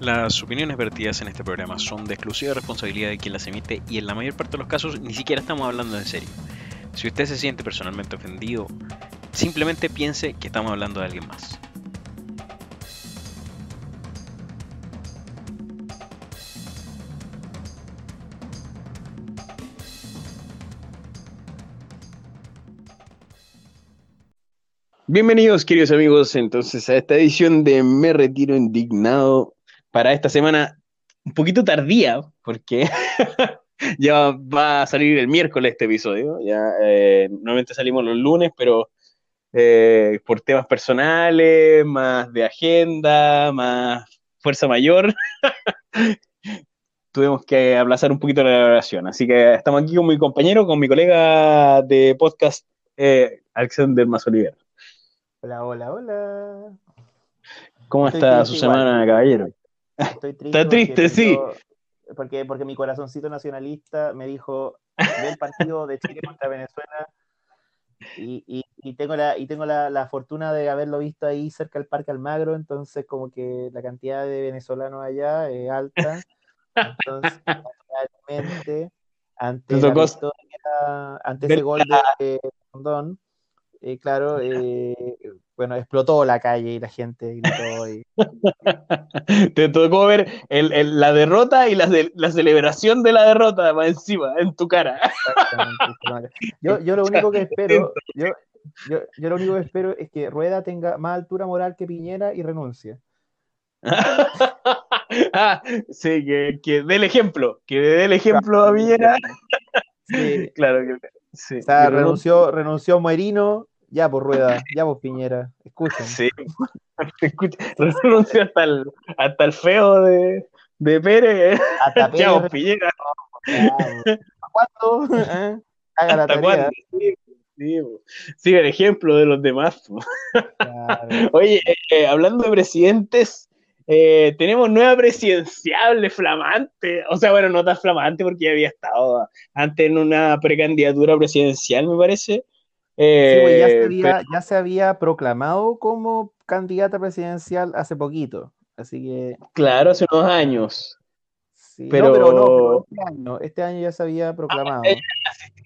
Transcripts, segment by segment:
Las opiniones vertidas en este programa son de exclusiva responsabilidad de quien las emite y en la mayor parte de los casos ni siquiera estamos hablando en serio. Si usted se siente personalmente ofendido, simplemente piense que estamos hablando de alguien más. Bienvenidos, queridos amigos, entonces a esta edición de Me Retiro Indignado para esta semana un poquito tardía, porque ya va a salir el miércoles este episodio. Ya eh, normalmente salimos los lunes, pero eh, por temas personales, más de agenda, más fuerza mayor, tuvimos que aplazar un poquito la grabación. Así que estamos aquí con mi compañero, con mi colega de podcast, eh, Alexander Mazoliver. Hola, hola, hola. ¿Cómo está su semana, caballero? Estoy triste. Está triste, sí. Porque, porque mi corazoncito nacionalista me dijo, ve el partido de Chile contra Venezuela y, y, tengo, la, y tengo la, la, fortuna de haberlo visto ahí cerca del Parque Almagro, entonces como que la cantidad de venezolanos allá es alta. Entonces, realmente, ante, la victoria, ante ese gol de Rondón, eh, claro, eh, bueno, explotó la calle y la gente gritó. Y... Te tocó ver el, el, la derrota y la, de, la, celebración de la derrota más encima, en tu cara. Yo, yo lo único que espero, yo, yo, yo, lo único que espero es que Rueda tenga más altura moral que Piñera y renuncie. ah, sí, que, que dé el ejemplo, que dé el ejemplo a Piñera. Sí. claro que sí. O sea, renunció, renunció Merino, ya por rueda, ya por Piñera, escuchen. Sí, renunció hasta el, hasta el feo de, de Pérez. Hasta ya por Piñera. ¿Cuándo? ¿Eh? Haga la tarea. Sí, sí, sí, el ejemplo de los demás. Claro. Oye, eh, hablando de presidentes, eh, tenemos nueva presidenciable flamante. O sea, bueno, no tan flamante porque ya había estado antes en una precandidatura presidencial, me parece. Eh, pues, ya, se había, ya, se había, proclamado como candidata presidencial hace poquito. Así que. Claro, hace unos años. Sí, pero... No, pero no, este año, este año ya se había proclamado. Ah,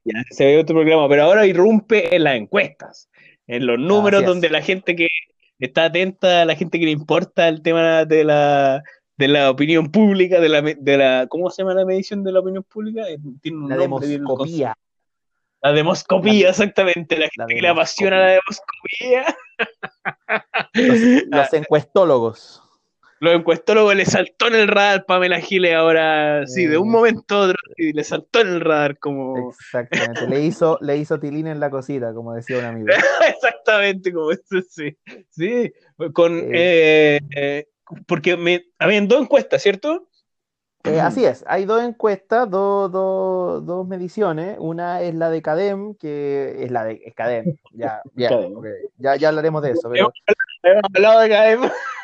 ya, se había otro programa, pero ahora irrumpe en las encuestas, en los números donde la gente que está atenta, la gente que le importa el tema de la, de la opinión pública, de la, de la, ¿cómo se llama la medición de la opinión pública? Tiene un la demoscopía. La demoscopía, exactamente. La gente que le apasiona la demoscopía. Los, encuestólogos. Los encuestólogos le saltó en el radar Pamela Giles ahora, sí, de un eh. momento a otro, y le saltó en el radar como... Exactamente, le hizo, le hizo tilín en la cosita, como decía un amigo. Exactamente, como eso, sí. Sí, con... Eh, eh, porque me, habían dos encuestas, ¿cierto? Eh, así es, hay dos encuestas, dos, dos, dos, mediciones. Una es la de CADEM, que es la de es CADEM. Ya, ya, okay. ya, ya, hablaremos de eso. Pero... Hemos hablado de CADEM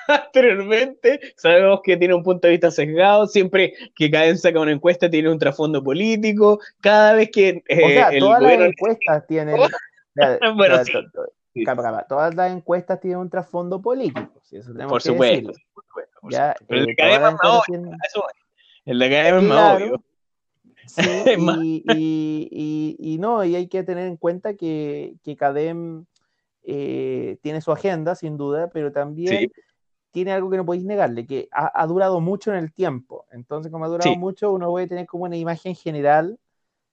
anteriormente. Sabemos que tiene un punto de vista sesgado. Siempre que CADEM saca una encuesta, tiene un trasfondo político. Cada vez que. Eh, o sea, el todas gobierno... las encuestas tienen. bueno, sí. Sí. Todas las encuestas tienen un trasfondo político. Si eso por, supuesto, por, supuesto, por ya, supuesto. Pero eh, el CADEM no, tienen... eso el de CADEM es más obvio. Sí, y, y, y, y, no, y hay que tener en cuenta que, que CADEM eh, tiene su agenda, sin duda, pero también sí. Tiene algo que no podéis negarle, que ha, ha, durado mucho en el tiempo. Entonces, como ha durado sí. mucho, uno puede tener como una imagen general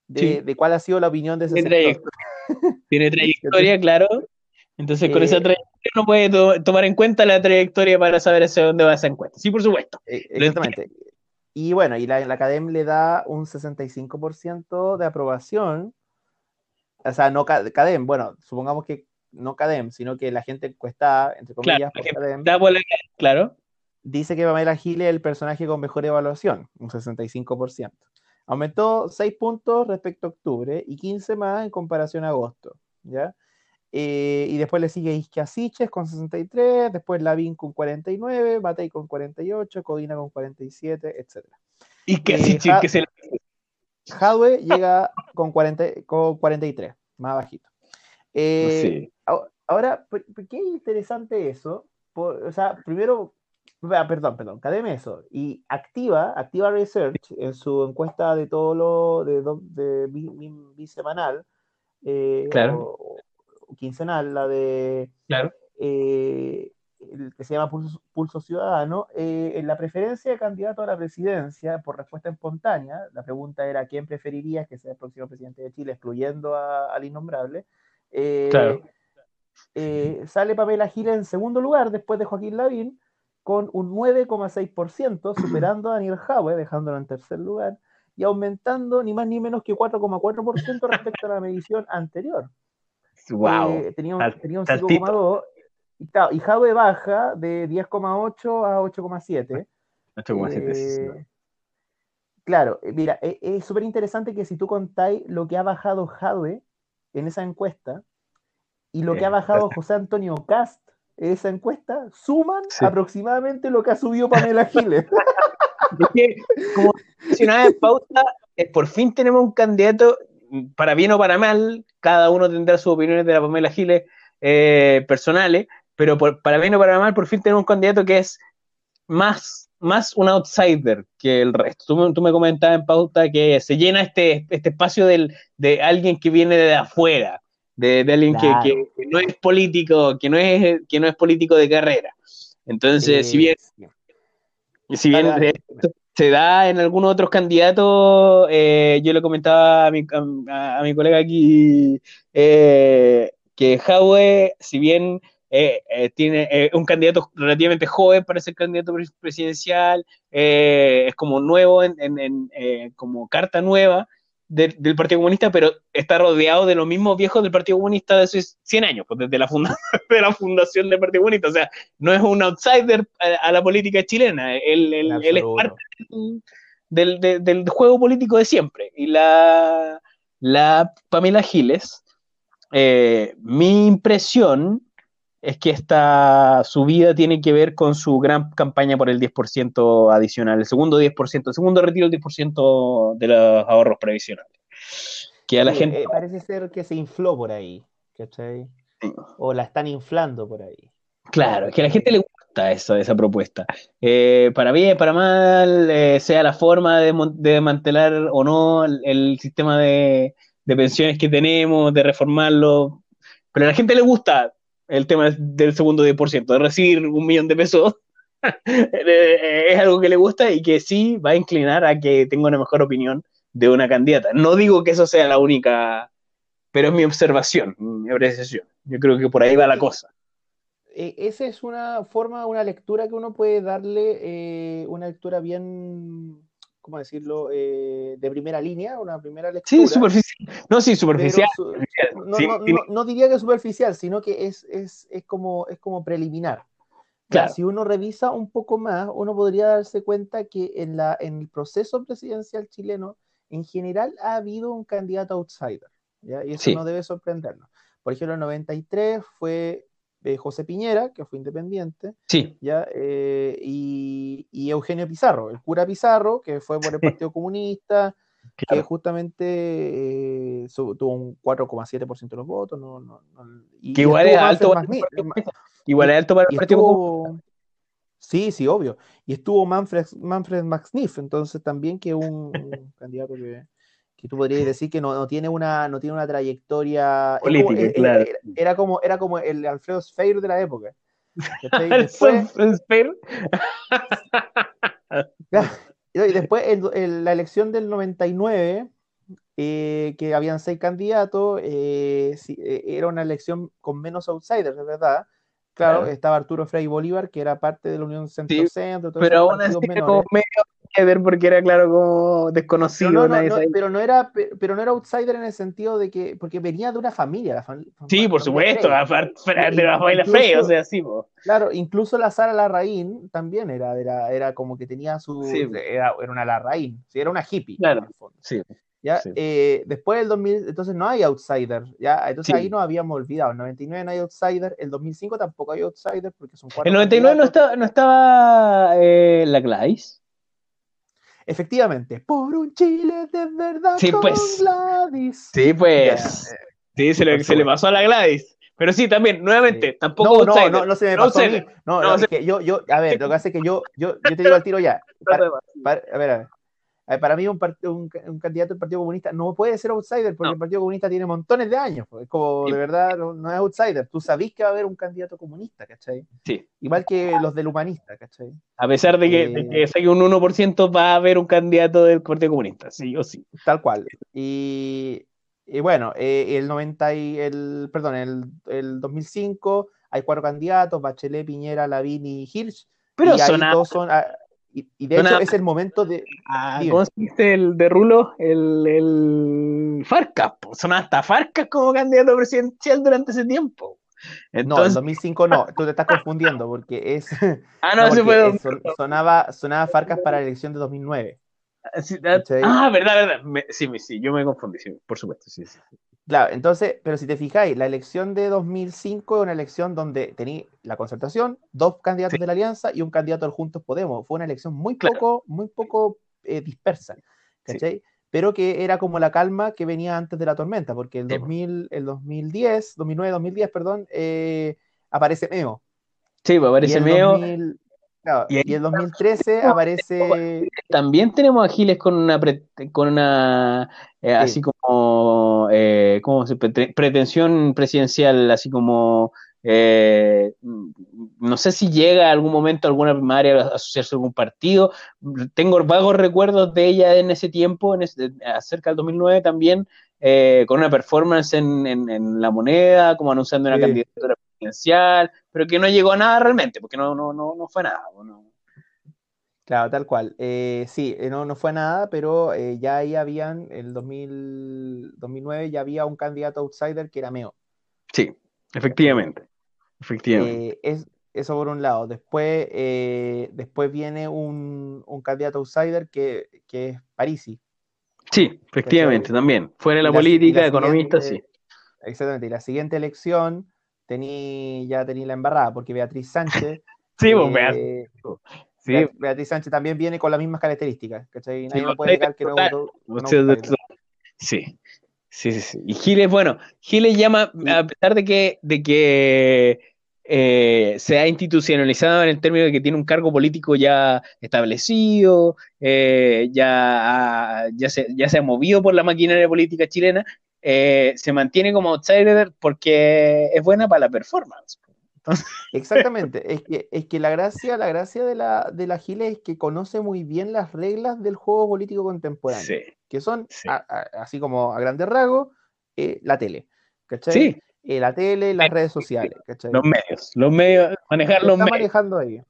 de, sí. de cuál ha sido la opinión de ese tiene sector. Trayectoria. tiene trayectoria, claro. Entonces, con eh, esa trayectoria uno puede to tomar en cuenta la trayectoria para saber hacia dónde va esa encuesta. Sí, por supuesto. Eh, exactamente. Y bueno, y la, la CADEM le da un 65% de aprobación. O sea, no CADEM, bueno, supongamos que no CADEM, sino que la gente encuestada, entre comillas, claro, por CADEM, da claro. dice que Pamela Giles es el personaje con mejor evaluación, un 65%. Aumentó 6 puntos respecto a octubre y 15 más en comparación a agosto. ¿ya? Eh, y después le sigue Isquiasiches con 63, después Lavín con 49, Matei con 48, Codina con 47, etc. Isquiasiches, eh, que se Hadwe llega con, 40, con 43, más bajito. Eh, sí. Ahora, ¿por qué es interesante eso? Por, o sea, primero, ah, perdón, perdón, cademe eso. Y Activa, Activa Research, en su encuesta de todo lo de, de, bisemanal, eh, o, quincenal, la de claro. Eh, el que se llama Pulso, Ciudadano, eh, en la preferencia de candidato a la presidencia por respuesta espontánea, la pregunta era quién preferiría que sea el próximo presidente de Chile, excluyendo al innombrable. claro. Sale Pamela Giles en segundo lugar después de Joaquín Lavín con un 9,6%, superando a Daniel Jaue, dejándolo en tercer lugar, y aumentando ni más ni menos que 4,4% respecto a la medición anterior. Wow. Eh, tenía un, 5,2%. Y, y Jaue baja de 10,8 a 8,7. 8,7. Eh, claro, eh, mira, es súper interesante que si tú contáis lo que ha bajado Jaue en esa encuesta y lo que ha bajado José Antonio Cast esa encuesta suman aproximadamente lo que ha subido Pamela Giles. como mencionaba en pauta, por fin tenemos un candidato, para bien o para mal, cada uno tendrá sus opiniones de la Pamela Giles eh, personales, pero para bien o para mal, por fin tenemos un candidato que es más, más un outsider que el resto. Tú, me comentabas en pauta que se llena este, este espacio de alguien que viene de afuera de, alguien que, no es político, que no es, que no es político de carrera. Entonces, si bien, si bien se da en algunos otros candidatos, eh, yo le comentaba a mi, a, mi colega aquí eh, que Howe, si bien eh, tiene un candidato relativamente joven para ser candidato presidencial, es como nuevo, en, como carta nueva, del Partido Comunista, pero está rodeado de los mismos viejos del Partido Comunista de hace 100 años, pues desde la, de la fundación del Partido Comunista. O sea, no es un outsider a, la política chilena, él, es parte del, juego político de siempre. Y la, la Pamela Giles, eh, mi impresión es que esta subida tiene que ver con su gran campaña por el 10% adicional, el segundo 10%, el segundo retiro del 10% de los ahorros previsionales. Que a la gente... Eh, parece ser que se infló por ahí, ¿cachai? O la están inflando por ahí. Claro, que a la gente le gusta eso, esa propuesta. Eh, para bien, para mal, eh, sea la forma de, de mantener o no el, sistema de, de pensiones que tenemos, de reformarlo, pero a la gente le gusta el tema del segundo 10%, de recibir un millón de pesos, es algo que le gusta y que sí va a inclinar a que tenga una mejor opinión de una candidata. No digo que eso sea la única, pero es mi observación, mi apreciación. Yo creo que por ahí va la cosa. E, esa es una forma, una lectura que uno puede darle, eh, una lectura bien ¿cómo decirlo?, eh, de primera línea, una primera lectura. Sí, superficial. No, sí, superficial. no, diría que superficial, sino que es, es, es, como, es como preliminar. Claro. Si uno revisa un poco más, uno podría darse cuenta que en, la, en el proceso presidencial chileno, en general, ha habido un candidato outsider. ¿ya? Y eso no debe sorprendernos. Por ejemplo, en 93 fue José Piñera, que fue independiente, sí. ¿ya? Eh, y, Eugenio Pizarro, el cura Pizarro, que fue por el Partido Comunista, que justamente eh, tuvo un 4,7% de los votos. No, no, y, que igual es alto. igual es alto para el Partido Comunista. Sí, sí, obvio. Y estuvo Manfred, Manfred Maxniff, entonces también que un candidato que, que tú podrías decir que no, no, tiene, una, no tiene una trayectoria política, eh, claro. Era, como, era como el Alfredo Sfeir de la época. Después, y después la elección del 99, eh, que habían seis candidatos, eh, era una elección con menos outsiders, es verdad. Claro, estaba Arturo Frei Bolívar, que era parte de la Unión Centro-Centro. pero aún así como medio que ver porque era claro como desconocido. Pero no, pero no, era, pero no era outsider en el sentido de que, porque venía de una familia. La sí, por supuesto, de la familia Frey, o sea, sí. Claro, incluso la Sara Larraín también era, era, era como que tenía su, era, era, una Larraín, sí, era una hippie. Claro, sí. ¿ya? Eh, después del 2000, entonces no hay outsider, ¿ya? Entonces ahí nos habíamos olvidado, el 99 no hay outsider, el 2005 tampoco hay outsider porque son cuatro. El 99 no estaba, no estaba eh, la Gladys. Efectivamente, por un Chile de verdad sí, pues, Gladys. Sí, pues. Sí, se le, se le, pasó a la Gladys. Pero sí, también, nuevamente, tampoco. No, no, no, no se me pasó a mí. No, no, es que yo, yo, a ver, lo que hace es que yo, yo, yo te digo al tiro ya. a ver, a ver. Para mí un, un, un, candidato del Partido Comunista no puede ser outsider porque el Partido Comunista tiene montones de años. Pues. Es como, de verdad, no, es outsider. Tú sabís que va a haber un candidato comunista, ¿cachai? Sí. Igual que los del humanista, ¿cachai? A pesar de que, de que eh, saque un 1%, va a haber un candidato del Partido Comunista, sí o sí. Tal cual. Y, y bueno, eh, el 90 y el, perdón, el, el 2005 hay cuatro candidatos, Bachelet, Piñera, Lavín y Hirsch. Pero y son, son y, de hecho es el momento de. Ah, ¿Cómo se dice el de Rulo? El, el Farcas. Son hasta Farcas como candidato presidencial durante ese tiempo. No, en 2005 no, tú te estás confundiendo porque es. Ah, no, se puede. sonaba, sonaba Farcas para la elección de 2009. Ah, ah, verdad, verdad. sí, sí, yo me confundí, sí, por supuesto, sí, sí. Claro, entonces, pero si te fijáis, la elección de 2005 es una elección donde tenía la concertación, dos candidatos de la alianza y un candidato del Juntos Podemos. Fue una elección muy poco, muy poco eh, dispersa, ¿cachai? Pero que era como la calma que venía antes de la tormenta, porque el, 2000, el 2010, 2009, 2010, perdón, eh, aparece Meo. Sí, pues aparece Meo y, en 2013 aparece. También tenemos a Giles con una, con una eh, así como, eh, pretensión presidencial, así como, eh, no sé si llega a algún momento a alguna primaria a asociarse a algún partido. Tengo vagos recuerdos de ella en ese tiempo, en acerca del 2009 también, con una performance en, la moneda, como anunciando una candidatura pero que no llegó a nada realmente, porque no, no, no, no fue nada. Claro, tal cual. Eh, sí, eh, no, no fue nada, pero eh, ya ahí habían, en el 2009 ya había un candidato outsider que era Meo. Sí, efectivamente. Efectivamente. es, eso por un lado. Después, después viene un, candidato outsider que, es Parisi. Sí, efectivamente, también. Fuera de la, política, economista, sí. Exactamente. Y la siguiente elección tení, ya tenía la embarrada, porque Beatriz Sánchez. sí, pues, eh, sí. Beatriz Sánchez también viene con las mismas características, ¿cachai? Nadie sí, puede negar que no Sí. Sí, sí, sí. Y Giles, bueno, Giles llama, a pesar de que, de que eh, se ha institucionalizado en el término de que tiene un cargo político ya establecido, eh, ya, ya, se, ya se ha movido por la maquinaria política chilena, eh, se mantiene como outsider porque es buena para la performance. Exactamente, es que, es que la gracia, la gracia de la, de la Gile es que conoce muy bien las reglas del juego político contemporáneo, que son, así como a grandes rasgos, eh, la tele, ¿cachai? Eh, la tele, las redes sociales, Los medios, los medios, manejar los medios. manejando ahí.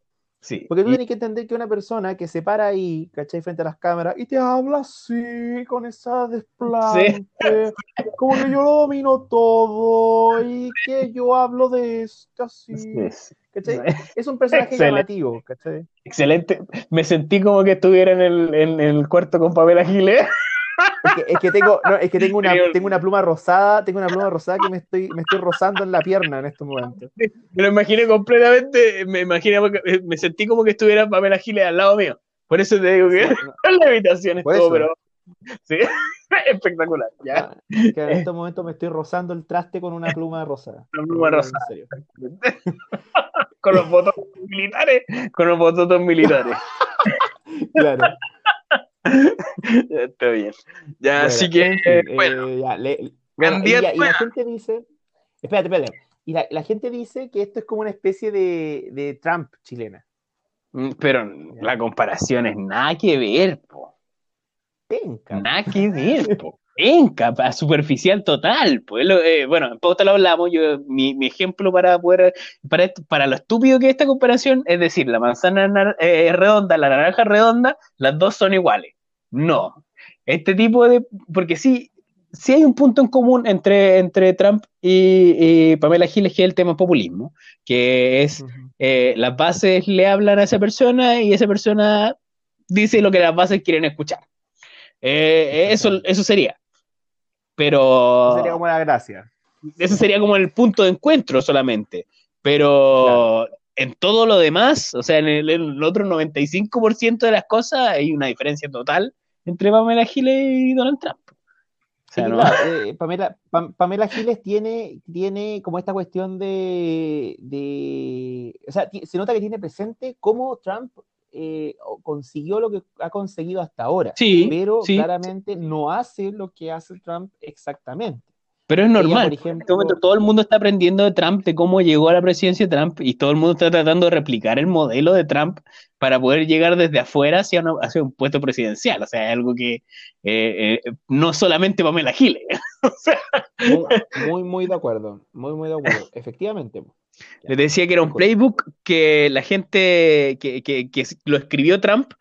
Porque tú tienes que entender que una persona que se para ahí, ¿cachai? Frente a las cámaras y te habla así, con esa desplante, como que yo lo domino todo y que yo hablo de esto así. ¿cachai? Es un personaje llamativo, ¿cachai? Excelente. Me sentí como que estuviera en el, en, el cuarto con Pamela Giles. Es que, tengo, es que tengo una, tengo una pluma rosada, tengo una pluma rosada que me estoy, me estoy rozando en la pierna en estos momentos. Me lo imaginé completamente, me imaginé, me sentí como que estuviera Pamela Giles al lado mío. Por eso te digo que la habitación es todo, pero sí, espectacular. ¿ya? Ah, que en estos momentos me estoy rozando el traste con una pluma rosada. Una pluma rosada. con los botones militares, con los botones militares. claro. Está bien. Ya, así que, eh, bueno. y, la gente dice, espérate, espérate. Y la, gente dice que esto es como una especie de, Trump chilena. Mm, pero la comparación es nada que ver, po. Penca. Nada que ver, po. Penca, superficial total. Pues, eh, bueno, en te lo hablamos. Yo, mi, ejemplo para poder, para, para lo estúpido que es esta comparación, es decir, la manzana eh, redonda, la naranja redonda, las dos son iguales. No. Este tipo de. Porque sí, sí hay un punto en común entre, entre Trump y, Pamela Giles, que es el tema populismo, que es eh, las bases le hablan a esa persona y esa persona dice lo que las bases quieren escuchar. Eh, eso, eso sería. Pero. Eso sería como la gracia. Ese sería como el punto de encuentro solamente. Pero en todo lo demás, o sea, en el, en el otro 95% de las cosas hay una diferencia total entre Pamela Giles y Donald Trump. eh, Pamela, Pamela, Giles tiene, tiene como esta cuestión de, O sea, se nota que tiene presente cómo Trump eh, consiguió lo que ha conseguido hasta ahora. Sí, pero claramente no hace lo que hace Trump exactamente. Pero es normal. en este momento todo el mundo está aprendiendo de Trump, de cómo llegó a la presidencia de Trump, y todo el mundo está tratando de replicar el modelo de Trump para poder llegar desde afuera hacia, un puesto presidencial. O sea, es algo que eh, eh, no solamente Pamela Giles. muy, muy, de acuerdo. Muy, muy de acuerdo. Efectivamente. Les decía que era un playbook que la gente que, que, que lo escribió Trump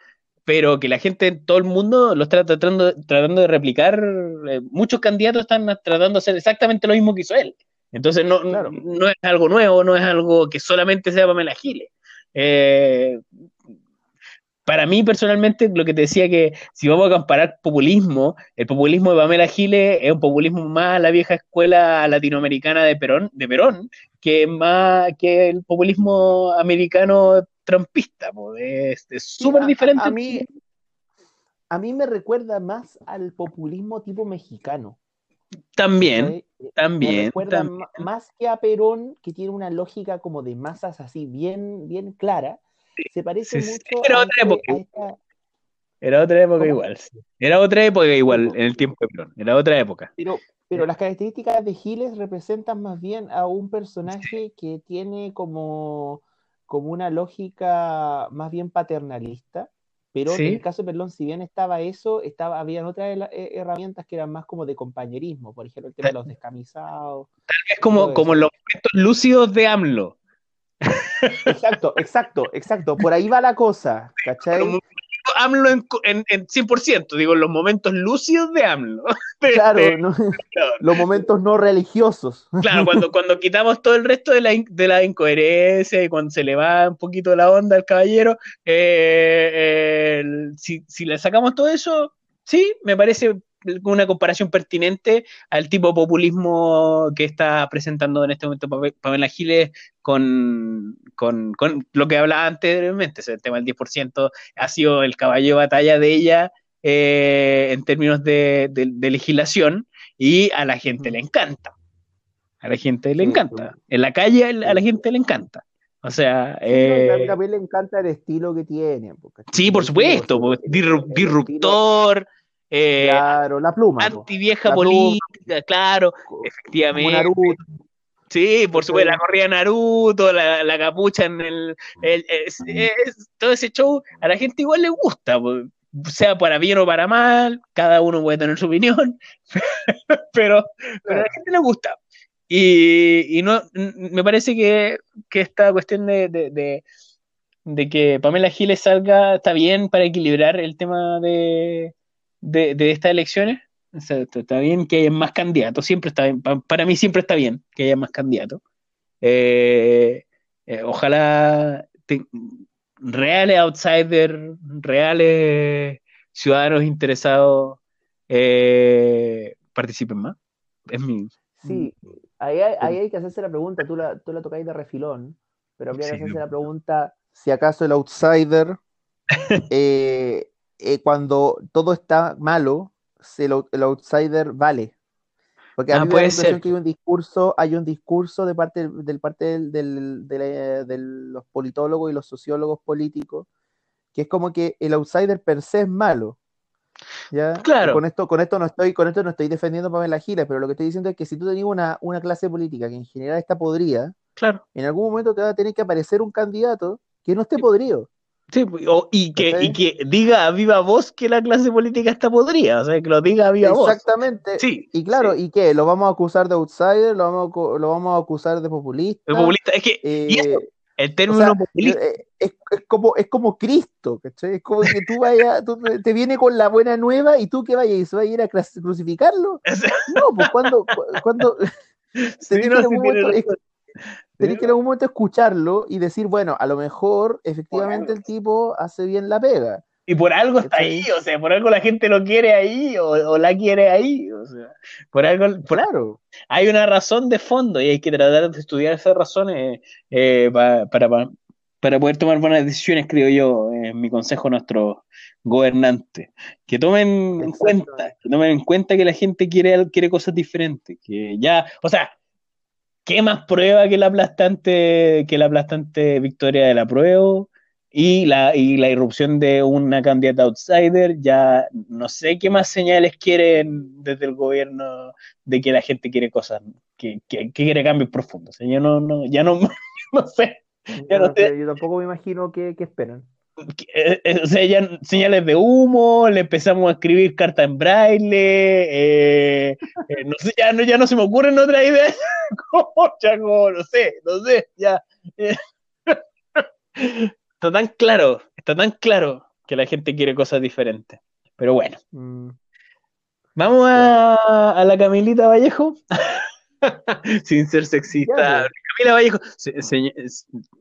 pero que la gente, todo el mundo lo está tratando, tratando de replicar. Eh, muchos candidatos están tratando de hacer exactamente lo mismo que hizo él. Entonces no, no, es algo nuevo, no es algo que solamente sea Pamela Giles. Eh, para mí personalmente, lo que te decía que si vamos a comparar populismo, el populismo de Pamela Giles es un populismo más a la vieja escuela latinoamericana de Perón, de Perón que más que el populismo americano trumpista, es súper diferente. A, mí, a mí me recuerda más al populismo tipo mexicano. También, también. Me recuerda más que a Perón, que tiene una lógica como de masas así bien, bien clara. se parece mucho Era otra época. Era otra época igual. Era otra época igual en el tiempo de Perón. Era otra época. Pero, pero las características de Giles representan más bien a un personaje que tiene como como una lógica más bien paternalista, pero en el caso de Perlón, si bien estaba eso, estaba, habían otras eh, herramientas que eran más como de compañerismo, por ejemplo, el tema de los descamisados. Tal vez como, como los momentos lúcidos de AMLO. Exacto, exacto, exacto. Por ahí va la cosa, ¿cachai? AMLO en, en, 100%, digo, los momentos lúcidos de AMLO. Claro, los momentos no religiosos. Claro, cuando, cuando quitamos todo el resto de la, de la incoherencia y cuando se le va un poquito la onda al caballero, eh, si, si le sacamos todo eso, sí, me parece una comparación pertinente al tipo de populismo que está presentando en este momento Pamela Giles con, con, lo que hablaba anteriormente, el tema del 10% ha sido el caballo de batalla de ella eh, en términos de, legislación y a la gente le encanta. A la gente le encanta. En la calle a la gente le encanta. O sea, eh, mí le encanta el estilo que tiene. sí, por supuesto, disruptor, eh, claro, la pluma. Antivieja política, claro, efectivamente. Sí, por supuesto, la corrida Naruto, la, capucha en el, todo ese show, a la gente igual le gusta, sea para bien o para mal, cada uno puede tener su opinión, pero, pero a la gente le gusta. Y, no, me parece que, esta cuestión de, de, de que Pamela Giles salga está bien para equilibrar el tema de, de, estas elecciones. está bien que haya más candidatos, siempre está bien, para mí siempre está bien que haya más candidatos. Eh, eh, ojalá reales outsiders, reales ciudadanos interesados eh, participen más. Es mi... Sí, ahí hay, que hacerse la pregunta, tú la, tú la tocáis de refilón, pero habría que hacerse la pregunta si acaso el outsider Eh, cuando todo está malo, el, outsider vale. Porque a ah, mí me da que hay un discurso, hay un discurso de parte del parte del, de los politólogos y los sociólogos políticos, que es como que el outsider per se es malo. ¿ya? Claro. Con esto, con esto no estoy, con esto no estoy defendiendo para la gira, pero lo que estoy diciendo es que si tú tenías una, una clase política que en general está podrida, claro. en algún momento te va a tener que aparecer un candidato que no esté podrido. Sí, y, que, y que diga a viva voz que la clase política está podrida, o sea, que lo diga a viva voz. Exactamente. Sí, y claro, ¿y qué? ¿Lo vamos a acusar de outsider? ¿Lo vamos a, lo vamos a acusar de populista? De populista, es que eh, el término populista. Eh, es, como, es como Cristo, ¿cachai? Es como que tú vayas, tú te viene con la buena nueva y tú que vayas y se va a ir a crucificarlo. no, pues cuando, cuando sí, no, Tenés que en algún momento escucharlo y decir, bueno, a lo mejor efectivamente el tipo hace bien la pega. Y por algo está ahí, o sea, por algo la gente lo quiere ahí o, la quiere ahí, o sea, por algo, claro. Hay una razón de fondo y hay que tratar de estudiar esas razones eh, para, para, para poder tomar buenas decisiones, creo yo, es mi consejo a nuestros gobernantes. Que tomen en cuenta, que tomen en cuenta que la gente quiere, quiere cosas diferentes, que ya, o sea, ¿qué más prueba que la aplastante, que la aplastante victoria de la prueba? Y la, y la irrupción de una candidata outsider, ya no sé qué más señales quieren desde el gobierno de que la gente quiere cosas, que, que, quiere cambios profundos. Yo no, no, ya no, no sé. Yo, tampoco me imagino qué, esperan. Eh, eh, o sea, ya señales de humo, le empezamos a escribir cartas en braille, eh, no sé, ya no, ya no se me ocurren otras ideas. como, no sé, no sé, ya. está tan claro, está tan claro que la gente quiere cosas diferentes. Pero bueno. Mm. Vamos a, a la Camilita Vallejo. Sin ser sexista. Pues. Camila Vallejo,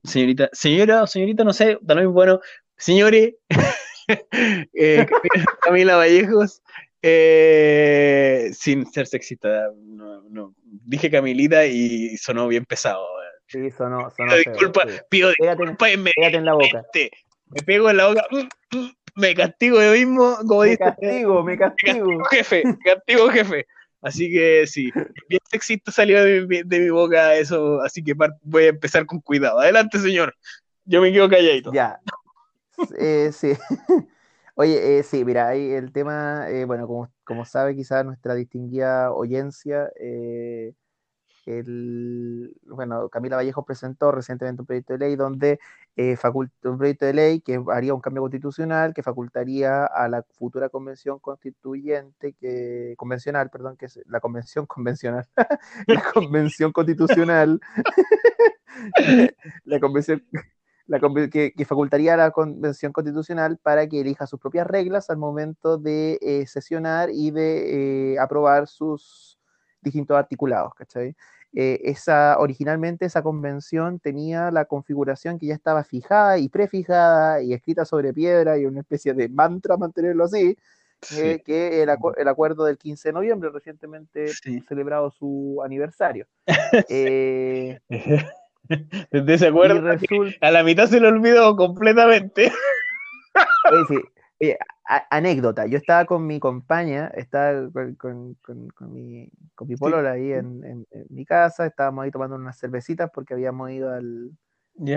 señorita, señora o señorita, no sé, también bueno, señores, eh, Camila, Vallejos, eh, sin ser sexista, no, no, dije Camilita y sonó bien pesado. Sí, sonó, sonó pido disculpa, pido disculpa en, en la boca. Me pego en la boca, mm, mm, me castigo yo mismo, como me Castigo, me castigo, me castigo. jefe, me castigo, jefe. Así que sí, bien sexista salió de mi, de mi, boca eso, así que voy a empezar con cuidado. Adelante, señor. Yo me quedo calladito. Ya. Eh, sí. Oye, eh, sí, mira, ahí el tema, eh, bueno, como, como sabe quizás nuestra distinguida oyencia, eh, el, bueno, Camila Vallejo presentó recientemente un proyecto de ley donde eh, un proyecto de ley que haría un cambio constitucional que facultaría a la futura convención constituyente, que, convencional, perdón, que es la convención convencional, la convención constitucional, la convención la, que, que, facultaría a la Convención Constitucional para que elija sus propias reglas al momento de eh, sesionar y de eh, aprobar sus distintos articulados, ¿cachai? Eh, esa, originalmente esa convención tenía la configuración que ya estaba fijada y prefijada y escrita sobre piedra y una especie de mantra, mantenerlo así, eh, que el, el, acuerdo del 15 de noviembre, recientemente celebrado su aniversario. Desde ese acuerdo, a la mitad se lo olvidó completamente. sí, anécdota, yo estaba con mi compañía, estaba con, mi, con mi polola ahí en, mi casa, estábamos ahí tomando unas cervecitas porque habíamos ido al,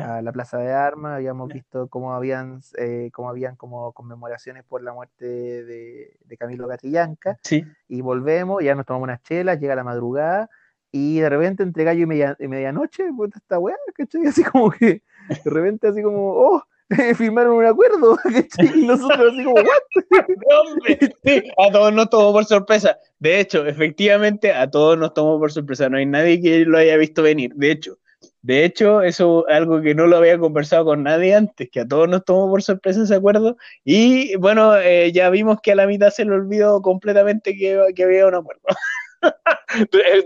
a la Plaza de Armas, habíamos visto cómo habían, eh, cómo habían como conmemoraciones por la muerte de, Camilo Catrillanca, y volvemos, ya nos tomamos unas chelas, llega la madrugada, y de repente entre gallo y, media, medianoche, puta esta weá, ¿cachai? Así como que, de repente así como, oh, firmaron un acuerdo, y nosotros así como, a todos nos tomó por sorpresa. De hecho, efectivamente, a todos nos tomó por sorpresa. No hay nadie que lo haya visto venir. De hecho, de hecho, eso es algo que no lo había conversado con nadie antes, que a todos nos tomó por sorpresa ese acuerdo. Y bueno, eh, ya vimos que a la mitad se le olvidó completamente que, que había un acuerdo.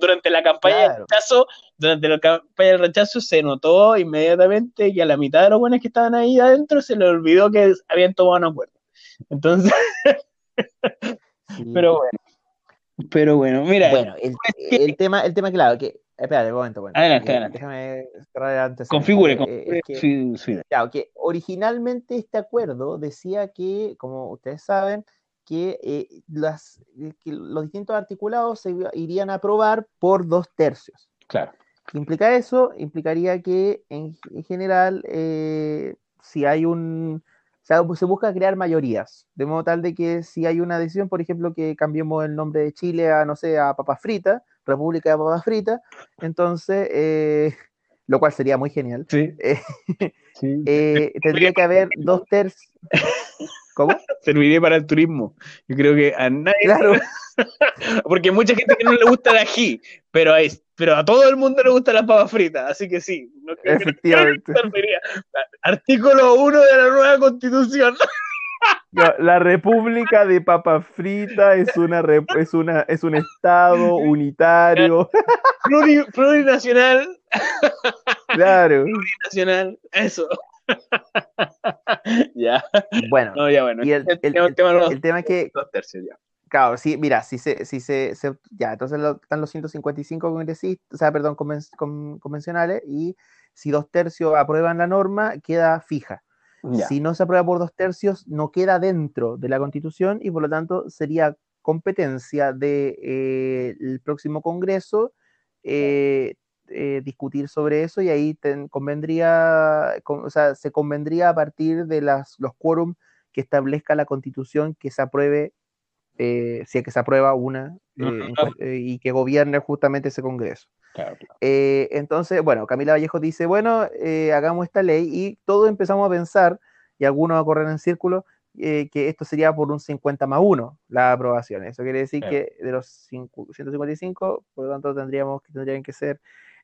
Durante la campaña del rechazo, durante la campaña del rechazo se notó inmediatamente que a la mitad de los buenos que estaban ahí adentro se les olvidó que habían tomado un acuerdo. Entonces, pero bueno. Pero bueno, mira. Bueno, el, tema, el tema claro, que Espérate un momento, bueno. Adelante, adelante. Déjame cerrar antes. Configure, configure que, Claro, que originalmente este acuerdo decía que, como ustedes saben, que, eh, las, eh, que los distintos articulados se irían a aprobar por dos tercios. Claro. ¿Qué implica eso? Implicaría que en, general, eh, si hay un, se busca crear mayorías, de modo tal de que si hay una decisión, por ejemplo, que cambiemos el nombre de Chile a, no sé, a Papas Frita, República de Papas Frita, entonces, lo cual sería muy genial, sí. tendría que haber dos tercios. ¿Cómo? Serviría para el turismo. Yo creo que a nadie. Claro. Porque mucha gente que no le gusta el ají, pero, pero a todo el mundo le gusta la papa frita, así que sí. Efectivamente. Artículo 1 de la nueva constitución. La República de Papa Frita es una es una es un estado unitario. plurinacional. Claro. Plurinacional, eso. ya. Bueno, no, ya bueno. Y el, el, tema, es que. Dos tercios ya. Claro, sí, mira, si se, si se, se ya, entonces lo, están los 155 congresistas, o sea, perdón, conven, con, convencionales, y si dos tercios aprueban la norma, queda fija. Ya. Si no se aprueba por dos tercios, no queda dentro de la constitución y por lo tanto sería competencia del de, eh, próximo Congreso eh, eh, discutir sobre eso y ahí ten, convendría, con, o sea, se convendría a partir de las, los quórum que establezca la constitución que se apruebe, eh, si es que se aprueba una eh, y que gobierne justamente ese Congreso. Claro, claro. entonces, bueno, Camila Vallejo dice, bueno, hagamos esta ley y todos empezamos a pensar, y algunos a correr en círculo, eh, que esto sería por un 50 más 1 la aprobación. Eso quiere decir que de los 5, 155, por lo tanto tendríamos que tendrían que ser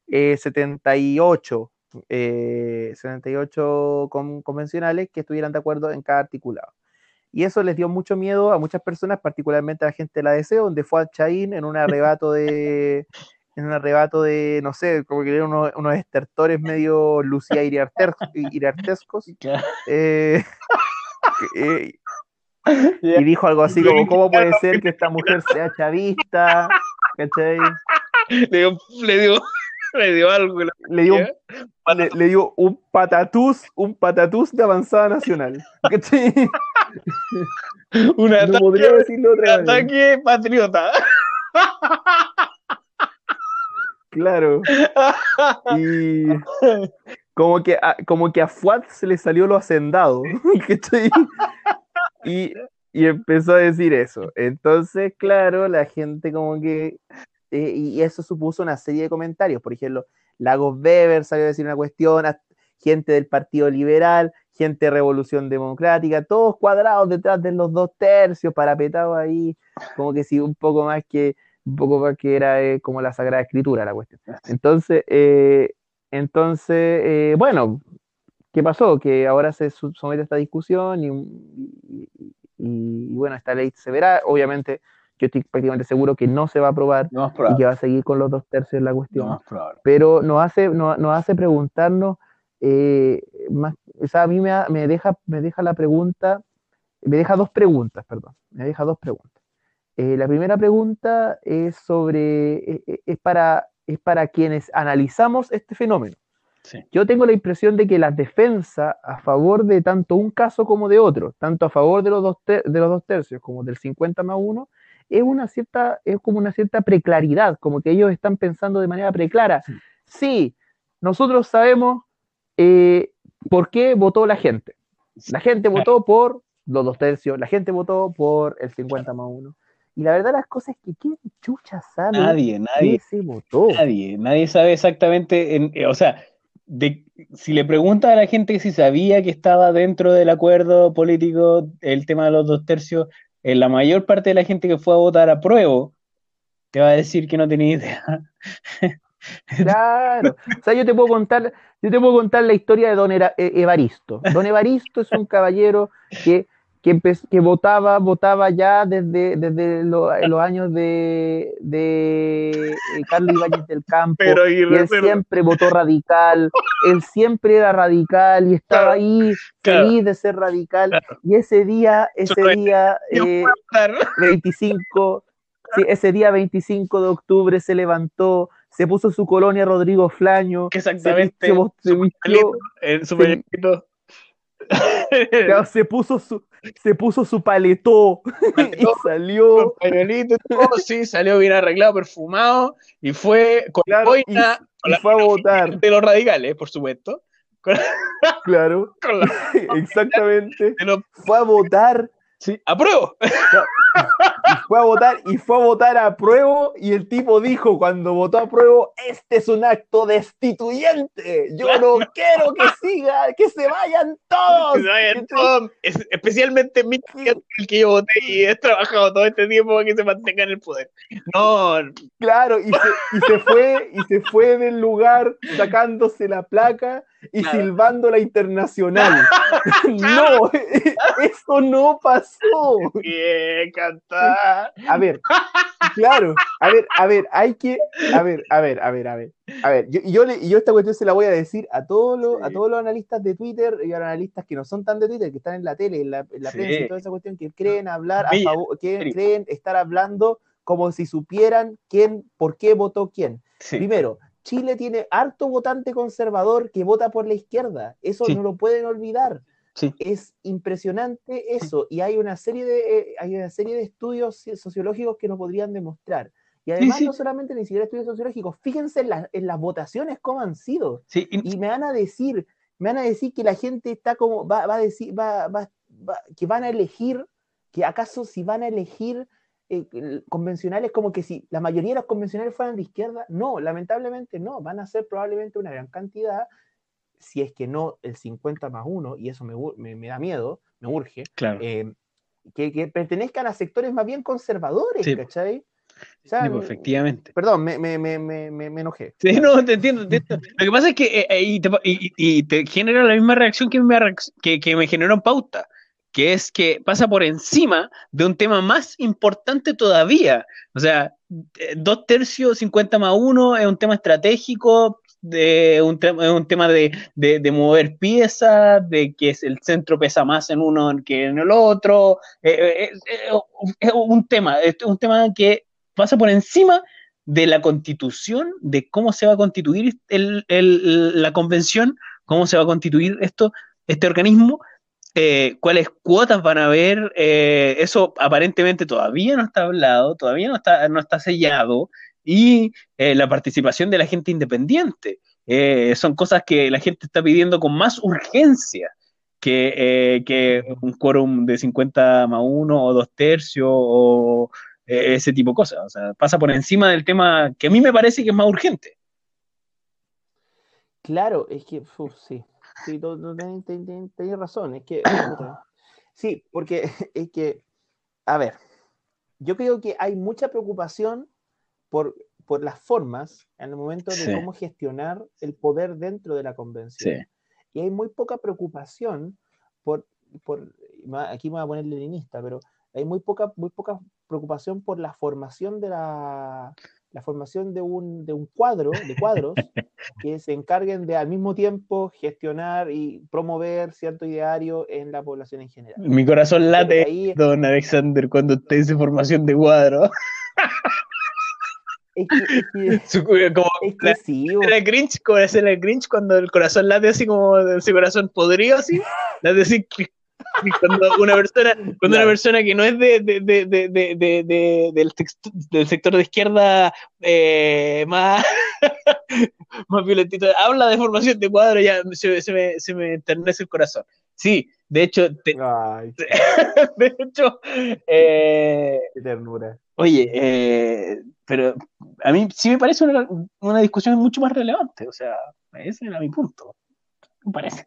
eh, 78, eh, 78 con, convencionales que estuvieran de acuerdo en cada articulado. Y eso les dio mucho miedo a muchas personas, particularmente a la gente de la DC, donde fue a Chaín en un arrebato de, en un arrebato de, no sé, como que eran unos, unos estertores medio Lucía iriartescos. Eh, eh, y dijo algo así como, ¿cómo puede ser que esta mujer sea chavista? ¿Cachai? Le dio, le dio, le dio algo. Le dio, un, le, le, dio un patatús, un patatús de avanzada nacional. Un ataque, no podría decirlo otra un ataque patriota. Claro. Y como que a, como que a Fuad se le salió lo hacendado. y, y empezó a decir eso. Entonces, claro, la gente como que... Eh, y eso supuso una serie de comentarios. Por ejemplo, Lagos Weber salió a decir una cuestión, gente del Partido Liberal, gente de Revolución Democrática, todos cuadrados detrás de los dos tercios, parapetados ahí, como que sí, un poco más que un poco más que era eh, como la Sagrada Escritura la cuestión. Entonces, eh, entonces eh, bueno, ¿qué pasó? Que ahora se somete a esta discusión y, y, bueno, esta ley se verá. Obviamente, yo estoy prácticamente seguro que no se va a aprobar no y que va a seguir con los dos tercios la cuestión. No Pero nos hace, nos, nos hace preguntarnos, eh, más, o sea, a mí me, me, deja, me deja la pregunta, me deja dos preguntas, perdón, me deja dos preguntas. Eh, la primera pregunta es sobre, es, es, para, es para quienes analizamos este fenómeno. Sí. Yo tengo la impresión de que la defensa a favor de tanto un caso como de otro, tanto a favor de los dos, de los dos tercios como del 50 más 1, es una cierta, es como una cierta preclaridad, como que ellos están pensando de manera preclara. Sí, sí nosotros sabemos eh, por qué votó la gente. La gente votó por los dos tercios, la gente votó por el 50 más 1. Y la verdad las cosas es que quién chucha sabe nadie, nadie, se votó. Nadie, nadie sabe exactamente, en, eh, o sea, de, si le preguntas a la gente si sabía que estaba dentro del acuerdo político el tema de los dos tercios, eh, la mayor parte de la gente que fue a votar a prueba te va a decir que no tenía idea. Claro, o sea, yo te puedo contar, yo te puedo contar la historia de Don Era, eh, Evaristo. Don Evaristo es un caballero que que, que, votaba, votaba ya desde, desde lo, los años de, de eh, Carlos Ibáñez del Campo. Pero, y, él pero... siempre votó radical, él siempre era radical y estaba claro, ahí claro, feliz de ser radical. Claro. Y ese día, ese día eh, 25, sí, ese día 25 de octubre se levantó, se puso su colonia Rodrigo Flaño. Exactamente. Se, se, se el super claro, se puso su se puso su paletó, paletó y salió pañuelito, todo, sí, salió bien arreglado, perfumado y fue con claro, la boina, y, con y la fue a votar de los radicales, por supuesto. Con, claro, con la, exactamente. Los, fue a votar. Sí, apruebo. Fue a votar y fue a votar a prueba y el tipo dijo cuando votó a prueba este es un acto destituyente. Yo no quiero que siga que se vayan todos que se vayan todos. Es, especialmente mi el que yo voté y he trabajado todo este tiempo para que se mantenga en el poder. No. Claro y se, y se fue y se fue del lugar sacándose la placa y silbando la internacional. no, eso no pasó. ¡Qué cantar! A ver, claro, a ver, a ver, hay que, a ver, a ver, a ver, a ver. A ver, yo, yo, yo esta cuestión se la voy a decir a todos los, a todos los analistas de Twitter y a los analistas que no son tan de Twitter, que están en la tele, en la, prensa y toda esa cuestión, que creen hablar a favor, que creen estar hablando como si supieran quién, por qué votó quién. Primero, Chile tiene harto votante conservador que vota por la izquierda. Eso no lo pueden olvidar. Es impresionante eso. Y hay una serie de, eh, hay una serie de estudios sociológicos que nos podrían demostrar. Y además, no solamente ni siquiera estudios sociológicos, fíjense en, las votaciones cómo han sido. Y me van a decir, me van a decir que la gente está como, va, a decir, va, va, que van a elegir, que acaso si van a elegir eh, convencionales como que si la mayoría de los convencionales fueran de izquierda, no, lamentablemente no, van a ser probablemente una gran cantidad, si es que no el 50 más 1, y eso me, me, da miedo, me urge, eh, que, pertenezcan a sectores más bien conservadores, ¿cachai? sí, pues, efectivamente. Perdón, me, me, me, me, enojé. Sí, no, te entiendo, Lo que pasa es que eh, y, te, y, te, genera la misma reacción que me, que, que me generó en pauta que es que pasa por encima de un tema más importante todavía. O sea, eh, dos tercios, 50 más uno, es un tema estratégico, de un, un tema de, de, mover piezas, de que el centro pesa más en uno que en el otro. Eh, eh, es un tema, es un tema que pasa por encima de la constitución, de cómo se va a constituir el, el, la convención, cómo se va a constituir esto, este organismo, eh, cuáles cuotas van a haber, eh, eso aparentemente todavía no está hablado, todavía no está, no está sellado, y eh, la participación de la gente independiente. son cosas que la gente está pidiendo con más urgencia que, que un quórum de 50 más 1 o dos tercios o ese tipo de cosas. O sea, pasa por encima del tema que a mí me parece que es más urgente. Claro, es que, sí, Sí, tenés razón. Es que. sí, porque es que. A ver. Yo creo que hay mucha preocupación por, por las formas en el momento de cómo gestionar el poder dentro de la convención. Y hay muy poca preocupación por, por. Aquí me voy a poner leninista, pero hay muy poca, muy poca preocupación por la formación de la, la formación de un, de un cuadro, de cuadros, que se encarguen de al mismo tiempo gestionar y promover cierto ideario en la población en general. Mi corazón late, don Alexander, cuando usted dice formación de cuadro. Es que, es que, como es que sí, el Grinch, como Grinch cuando el corazón late así como ese corazón podrido así, es decir, cuando una persona, cuando una persona que no es de, de, de, del, del, sector de izquierda eh, más, más violentito habla de formación de cuadro, ya se, se, me, se me enternece el corazón. Sí, de hecho, de hecho, eh, Qué ternura. Oye, eh, pero a mí sí me parece una, una discusión mucho más relevante, o sea, ese era mi punto, me parece.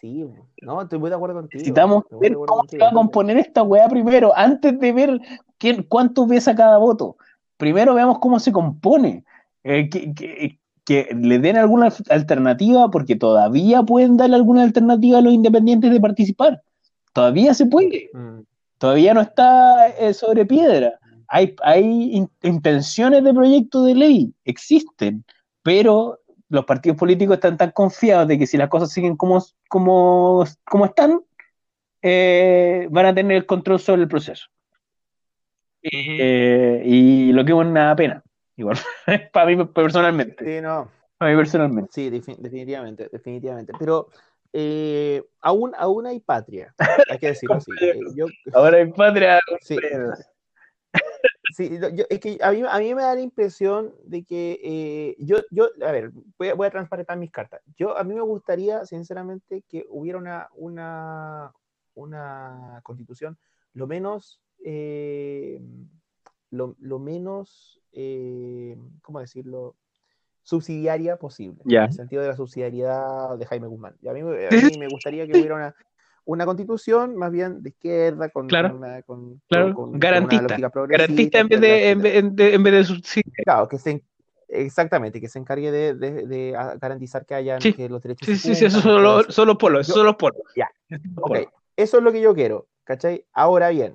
Sí, no, estoy muy de acuerdo contigo. Necesitamos ver cómo se va a componer esta weá primero, antes de ver quién, cuánto pesa cada voto. Primero veamos cómo se compone. Eh, que, le den alguna alternativa, porque todavía pueden darle alguna alternativa a los independientes de participar. Todavía se puede. Mm. Todavía no está eh, sobre piedra. Hay, hay intenciones de proyecto de ley, existen, pero los partidos políticos están tan confiados de que si las cosas siguen como, como, como están, eh, van a tener el control sobre el proceso. Eh, y lo que es una pena, igual, para mí personalmente. Sí, no. Para mí personalmente. Sí, definitivamente, definitivamente. Pero eh, aún, aún hay patria, hay que decirlo así. Ahora hay patria. Sí. Sí, es que a mí, a mí me da la impresión de que eh, yo, yo, a ver, voy a, voy a, transparentar mis cartas. Yo, a mí me gustaría, sinceramente, que hubiera una, una, una constitución lo menos, eh, lo, lo, menos, eh, ¿cómo decirlo? subsidiaria posible, en el sentido de la subsidiariedad de Jaime Guzmán. Y a mí, a mí me gustaría que hubiera una, una constitución más bien de izquierda, con, claro, una, con, claro. garantista, garantista en vez de, en, vez de subsidiar. Claro, que se, Exactamente, que se encargue de, de- de garantizar que haya Sí. que los derechos Sí, sí, sí, eso son los, eso. son los polos, Yo- son los polos. Ya. Eso es lo que yo quiero, ¿cachai? Ahora bien,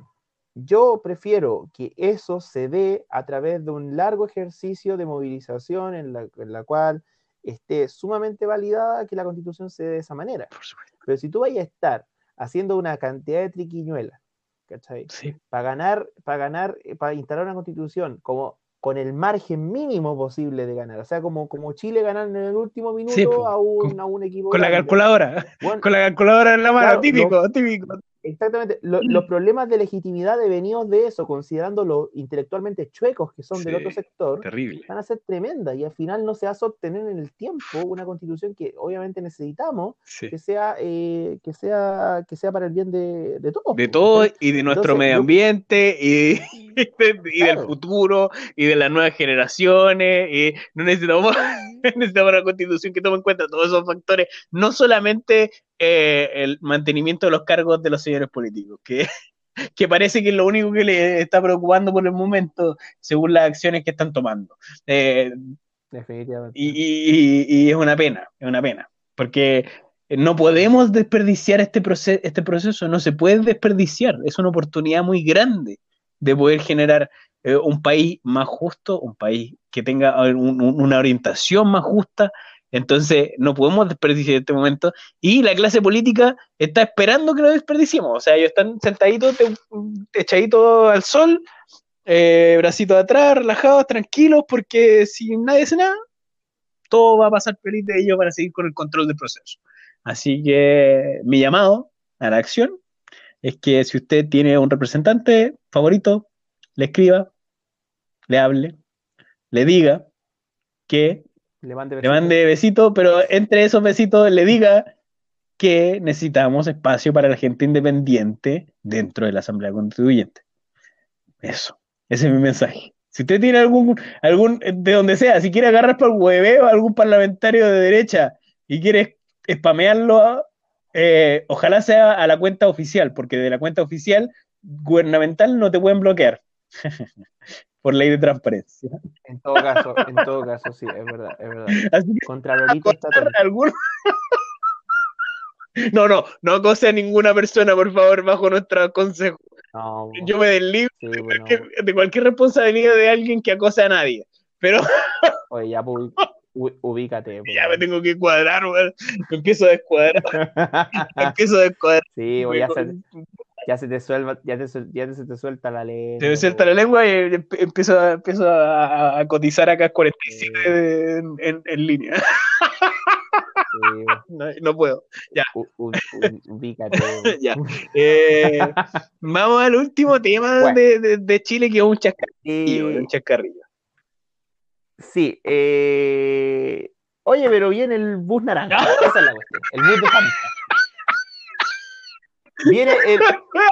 yo prefiero que eso se dé a través de un largo ejercicio de movilización en la, en la cual esté sumamente validada que la constitución se dé de esa manera. Por supuesto. Pero si tú vayas a estar haciendo una cantidad de triquiñuelas, ¿cachai? Sí. Para ganar, para ganar, para instalar una constitución como con el margen mínimo posible de ganar, o sea, como, como Chile ganar en el último minuto Sí, a, un, con- a un equipo Con la calculadora, Bueno, con la calculadora en la mano, Claro, típico, típico. Exactamente. Lo- Mm. los problemas de legitimidad devenidos de eso, considerando los intelectualmente chuecos que son del otro sector, Terrible. van a ser tremendas y al final no se va a sostener en el tiempo una constitución que obviamente necesitamos Sí. que sea, eh, que sea, que sea para el bien de, de todos. De po, todo ¿cachai? y de nuestro Entonces, medio ambiente y, y del futuro y de las nuevas generaciones. Y no necesitamos, necesitamos una constitución que tome en cuenta todos esos factores, no solamente eh, el mantenimiento de los cargos de los señores políticos, que, que parece que es lo único que le está preocupando por el momento, según las acciones que están tomando. Eh, Definitivamente. y, y- y- y es una pena, es una pena, porque no podemos desperdiciar este, proce- este proceso, no se puede desperdiciar, es una oportunidad muy grande de poder generar eh, un país más justo, un país que tenga un- un- una orientación más justa, entonces no podemos desperdiciar este momento. Y la clase política está esperando que lo desperdiciemos, o sea, ellos están sentaditos, echaditos al sol, eh, bracitos atrás, relajados, tranquilos, porque si nadie hace nada, todo va a pasar pelita y ellos van a seguir con el control del proceso. Así que mi llamado a la acción es que si usted tiene un representante favorito, le escriba, le hable, le diga que Le mande le besitos. mande besitos, pero entre esos besitos le diga que necesitamos espacio para la gente independiente dentro de la Asamblea Constituyente. Eso, ese es mi mensaje. Si usted tiene algún, algún, de donde sea, si quiere agarrar para el hueveo a algún parlamentario de derecha y quiere spamearlo, eh, ojalá sea a la cuenta oficial, porque de la cuenta oficial gubernamental no te pueden bloquear por ley de transparencia. En todo caso, en todo caso, sí, es verdad, es verdad. Así que Contralorito está algún- No, no, no acose a ninguna persona, por favor, bajo nuestro consejo. No, Yo me desligo sí, bueno. de cualquier responsabilidad de alguien que acose a nadie. Pero Oye, ya, ubícate. pues. ya me tengo que cuadrar, weón. Me empiezo a descuadrar, me empiezo a descuadrar. Sí, pues, ya se, ya se te suelta, ya te, ya se te suelta la lengua. Se me suelta la lengua y em- empiezo, a- empiezo a, a cotizar acá 47 en, en- en línea. Sí, No, no puedo. u- u- ubícate. Ya. Eh, vamos al último tema Bueno. de, de- de Chile, que es un chascarrillo. Un chascarrillo. Sí, eh, oye, pero viene el bus naranja. Esa es la cuestión. El bus de Fanta. Viene el,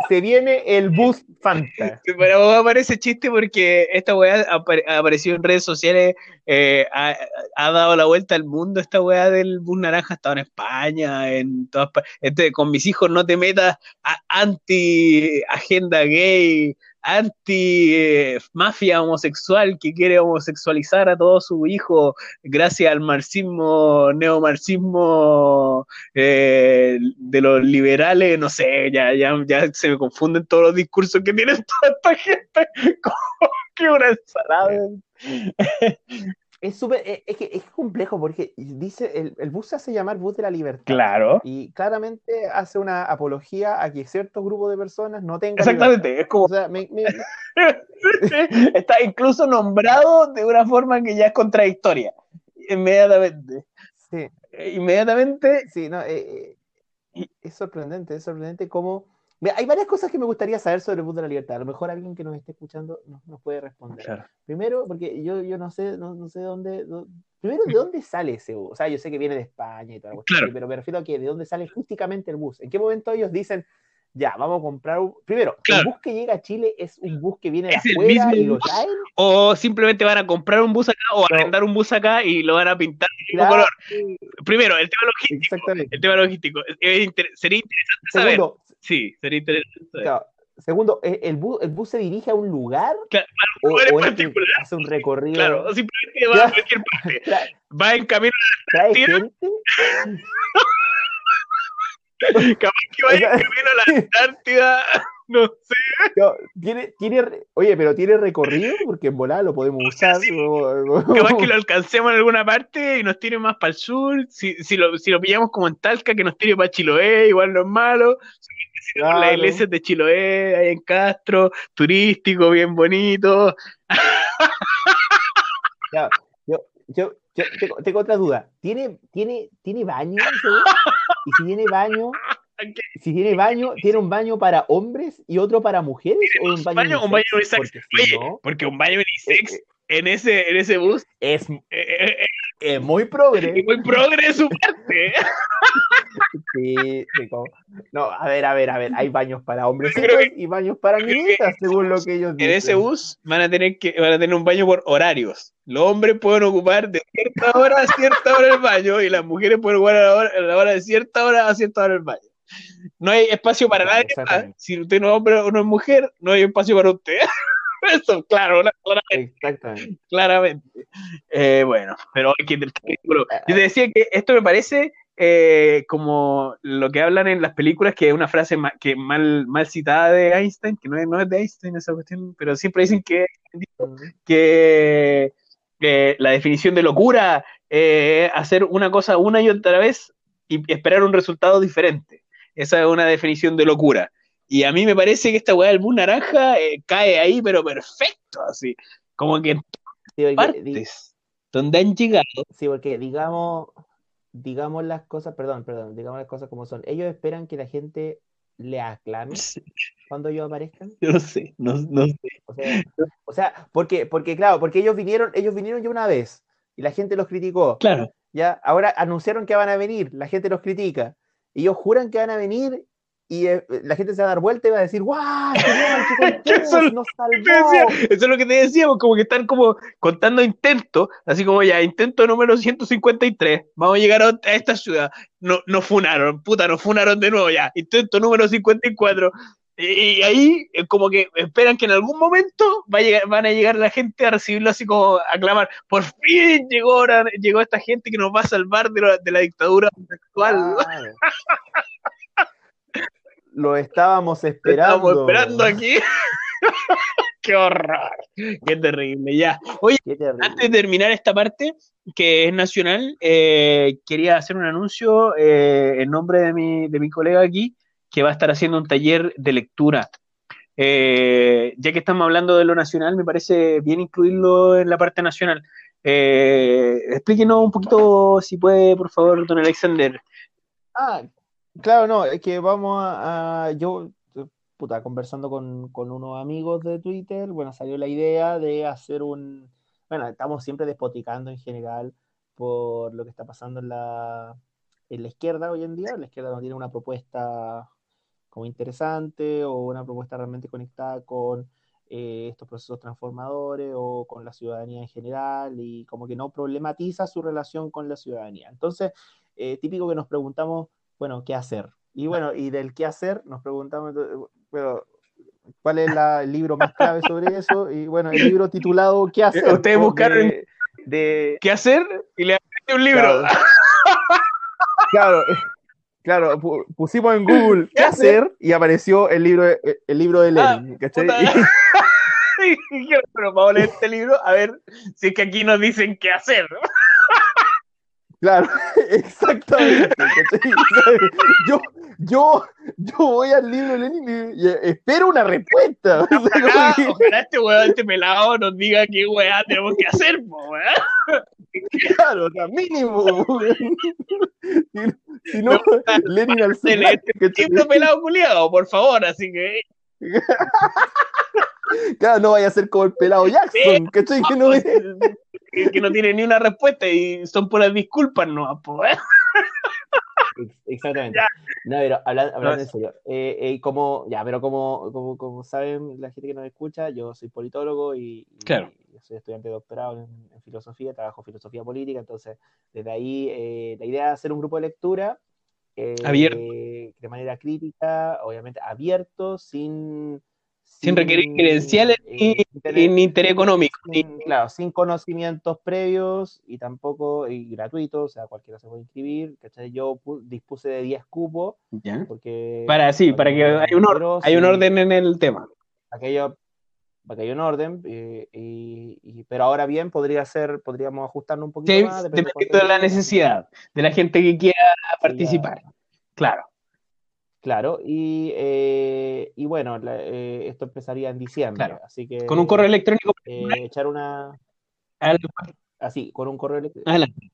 se viene el bus Fanta. Pero vos aparece chiste porque esta weá apare- apareció en redes sociales, eh, ha, ha dado la vuelta al mundo esta weá del bus naranja, ha estado en España, en todas partes. Este, con mis hijos no te metas a- anti agenda gay, anti eh, mafia homosexual que quiere homosexualizar a todos sus hijos gracias al marxismo, neomarxismo eh, de los liberales, no sé, ya, ya, ya se me confunden todos los discursos que tiene toda esta gente, como que una ensalada. Es súper, es, es que es complejo porque dice, el, el bus se hace llamar bus de la libertad. Claro, Y claramente hace una apología a que ciertos grupos de personas no tengan exactamente, es como, O sea, me- me- está incluso nombrado de una forma que ya es contradictoria, inmediatamente, sí, Eh, inmediatamente, sí, no, eh, eh, es sorprendente, es sorprendente cómo... Mira, hay varias cosas que me gustaría saber sobre el bus de la libertad. A lo mejor alguien que nos esté escuchando nos, nos puede responder. claro, Primero, porque yo, yo no sé, no, no sé dónde. dó- primero, ¿de dónde sale ese bus? O sea, yo sé que viene de España y cuestión, Claro. pero me refiero a que de dónde sale físicamente el bus. ¿En qué momento ellos dicen, ya, vamos a comprar un. Primero, Claro. ¿el bus que llega a Chile es un bus que viene de afuera y lo bus. traen? o simplemente van a comprar un bus acá o No. arrendar un bus acá y lo van a pintar de Claro, color. Primero, el tema logístico, exactamente. el tema logístico, inter- sería interesante saber, Segundo, sí, sería interesante claro, segundo, ¿e-, ¿el bus, ¿el bus se dirige a un lugar? Claro, ¿O, lugar en o que particular. hace un recorrido? Claro, simplemente va a cualquier parte. Va en camino, ¿Trae Tira. gente? capaz que va en camino a la Antártida. No sé. No, ¿tiene, tiene, oye, pero ¿tiene recorrido? Porque en volada lo podemos usar. o- Capaz que lo alcancemos en alguna parte y nos tire más para el sur. Si, si, lo, si lo pillamos como en Talca, que nos tire para Chiloé, igual no es malo. Si tenemos las Claro. iglesias de Chiloé, ahí en Castro, turístico, bien bonito. Ya, yo, yo, yo tengo, tengo otra duda. ¿Tiene, tiene, ¿tiene baño? Y si tiene baño. Si tiene baño, ¿tiene un baño para hombres y otro para mujeres? ¿O un baño, baño- un baño unisex? Porque si Oye, no, porque un baño eh, unisex eh, en ese, en ese bus es, eh, eh, eh, es muy progre. es muy progre de su parte. Sí, sí, como- No, a ver, a ver, a ver. Hay baños para hombres creo y baños para que niñitas, según lo que ellos En dicen. ese bus van a tener que van a tener un baño por horarios. Los hombres pueden ocupar de cierta hora a cierta hora el baño y las mujeres pueden ocupar a la hora, a la hora de cierta hora a cierta hora el baño. No hay espacio para nadie más. Si usted no es hombre o no es mujer, no hay espacio para usted. Eso, claro, clara- Exactamente. claramente. Eh, bueno, pero hay que pero Ah, Yo te decía que esto me parece eh, como lo que hablan en las películas, que es una frase ma- que mal, mal citada de Einstein, que no es, no es de Einstein esa cuestión, pero siempre dicen que, que eh, la definición de locura es hacer una cosa una y otra vez y esperar un resultado diferente. Esa es una definición de locura. Y a mí me parece que esta weá del bus naranja eh, cae ahí, pero perfecto, así. Como que en Sí, porque, partes donde han llegado. sí, porque digamos, digamos las cosas, perdón, perdón, digamos las cosas como son. Ellos esperan que la gente le aclame cuando ellos aparezcan. Yo no sé, no, no sé. O sea, o sea, porque, porque claro, porque ellos vinieron, ellos vinieron ya una vez y la gente los criticó. Claro, Ya, ahora anunciaron que van a venir, la gente los critica. Y ellos juran que van a venir y eh, la gente se va a dar vuelta y va a decir, ¡guau! ¡Qué Eso nos salvó! eso es lo que te decíamos, como que están como contando intentos, así como ya, intento número 153, vamos a llegar a, esta ciudad, no, no funaron, puta, nos funaron de nuevo ya, intento número 54, y, ahí eh, como que esperan que en algún momento va a llegar, van a llegar la gente a recibirlo así como a aclamar, por fin llegó ahora, llegó esta gente que nos va a salvar de la, de la dictadura actual. Lo estábamos Lo esperando. Estamos esperando aquí. Qué horror. Qué terrible. Ya. Oye, terrible. antes de terminar esta parte, que es nacional, eh, quería hacer un anuncio eh, en nombre de mi, de mi colega aquí, que va a estar haciendo un taller de lectura. Eh, ya que estamos hablando de lo nacional, me parece bien incluirlo en la parte nacional. Eh, explíquenos un poquito, si puede, por favor, don Alexander. Ah, claro, no, es que vamos a, a- yo, puta, conversando con, con unos amigos de Twitter, bueno, salió la idea de hacer un, bueno, estamos siempre despoticando en general por lo que está pasando en la, en la izquierda hoy en día, la izquierda no tiene una propuesta como interesante o una propuesta realmente conectada con eh, estos procesos transformadores o con la ciudadanía en general y como que no problematiza su relación con la ciudadanía. Entonces, eh, típico que nos preguntamos, bueno, ¿qué hacer? Y bueno, y del qué hacer nos preguntamos, bueno, ¿cuál es la- el libro más clave sobre eso? Y bueno, el libro titulado ¿Qué hacer? Ustedes buscaron- de, de- ¿Qué hacer? Y le un libro. Claro, claro, eh, claro, pu- pusimos en Google ¿qué hacer? Y apareció el libro, el, el libro de Lenin, ¿cachai? puta. Y- Y dije, pero vamos a leer este libro a ver si es que aquí nos dicen qué hacer. Claro, exactamente. ¿cachai? Yo, yo, yo voy al libro de Lenin y, espero una respuesta. Ojalá, ojalá este weón, este pelado nos diga qué weá tenemos que hacer, po, weón. claro, o sea, mínimo. Si, si no, Lenin al este libro pelado culiado, por favor, así que Claro, no vaya a ser como el pelado Jackson, ¿cachai? Que no es. que, no tiene ni una respuesta y son puras disculpas, no, po, weón. Ex- Exactamente. Ya. No, pero hablando, hablando No, en serio, eh, eh, como, ya, pero como, como, como saben la gente que nos escucha, yo soy politólogo y, soy estudiante de doctorado en, en filosofía, trabajo filosofía política, entonces desde ahí eh, la idea es hacer un grupo de lectura eh, Abierto. de manera crítica, obviamente abierto, sin, sin, requerir credenciales ni, ni, interés económico. claro, sin conocimientos previos y tampoco y gratuito, o sea, cualquiera se puede inscribir. ¿cachai? Yo dispuse de 10 cupos. ¿Ya? Porque, para, sí, para, que, hay un, hay un orden en el tema. Aquello, para que haya un orden, y, pero ahora bien podría ser, podríamos ajustarnos un poquito más. Dependiendo de la necesidad, de la gente que quiera participar. Claro. Claro, y, eh, y bueno, eh, esto empezaría en diciembre, así que... Con un correo electrónico. Eh, echar una... Así, con un correo electrónico. Adelante.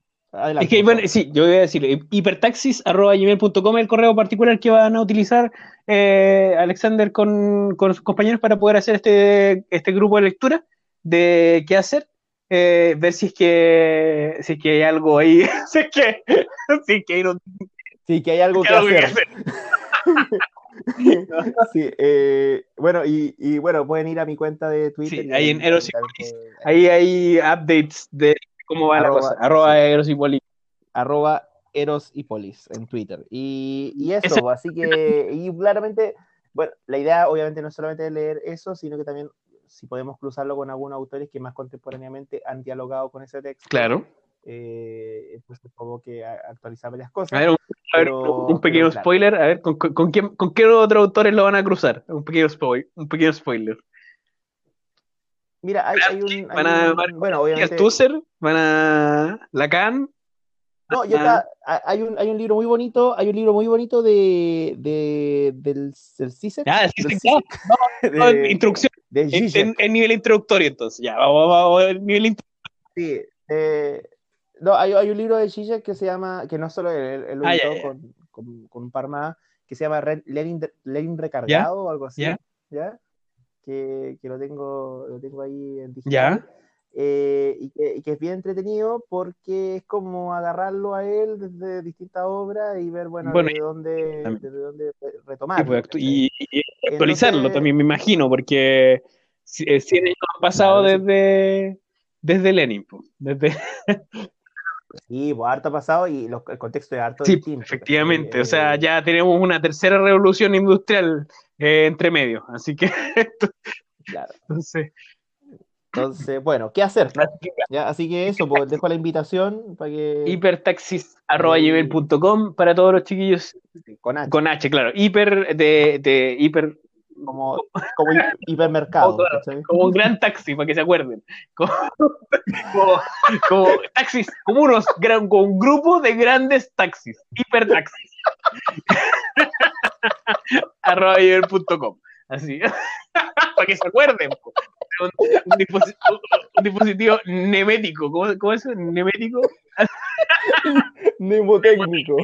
es que, bueno, sí, yo voy a decir, hipertaxis.gmail.com es el correo particular que van a utilizar Alexander con, con, sus compañeros para poder hacer este, este grupo de lectura de qué hacer. ver si es que si es que hay algo ahí, si es que, si es que hay, que hay algo que, hacer. sí, eh, bueno, y, y, bueno, pueden ir a mi cuenta de Twitter. Sí, ahí en Eros Ahí hay updates de cómo va la cosa. Arroba Eros Arroba Eros en Twitter. Y, y eso, así que, y claramente, bueno, la idea obviamente no es solamente leer eso, sino que también si podemos cruzarlo con algunos autores que más contemporáneamente han dialogado con ese texto. Claro. Eh, entonces como que actualizar varias cosas. A ver, un, pequeño spoiler, a ver, ¿con, con, quién, ¿con qué otros autores lo van a cruzar? Un pequeño, spoiler, un pequeño spoiler. Mira, hay, hay un... van a, bueno, obviamente... Tusser, van a Lacan. No, yo hay un, hay un libro muy bonito, hay un libro muy bonito de, de del, del CISEC. Ah, del no, no, introducción. en, en, nivel introductorio, entonces, ya, vamos, vamos, vamos nivel introductorio. Sí, eh, no, hay, hay, un libro de Zizek que se llama, que no solo él, él lo ah, con, con, con, un par más, que se llama Lenin, Lenin Recargado o algo así. ¿Ya? Que, que, lo, tengo, lo tengo ahí en digital. Eh, y, que, y, que, es bien entretenido porque es como agarrarlo a él desde distintas obras y ver, bueno, desde, dónde, desde dónde retomar. Pues, y, y, actualizarlo también, me imagino, porque 100 eh, años han pasado desde, desde Lenin, pues, desde... Sí, pues harto ha pasado y el contexto es harto sí, Efectivamente, o sea, ya tenemos una tercera revolución industrial eh, entre medio, así que. claro. Entonces, entonces, bueno, ¿qué hacer? Ya, así que eso, pues dejo la invitación para que. Hipertaxis.com para todos los chiquillos. Con H. Con H, claro. Hiper de, de hiper como, como hipermercado. Como, un gran taxi, para que se acuerden. Como, taxis, como unos gran, con un grupo de grandes taxis, hipertaxis. arroba Así. para que se acuerden. Un, dispositivo, nemético. ¿Cómo, cómo es? ¿Nemético? Mnemotécnico.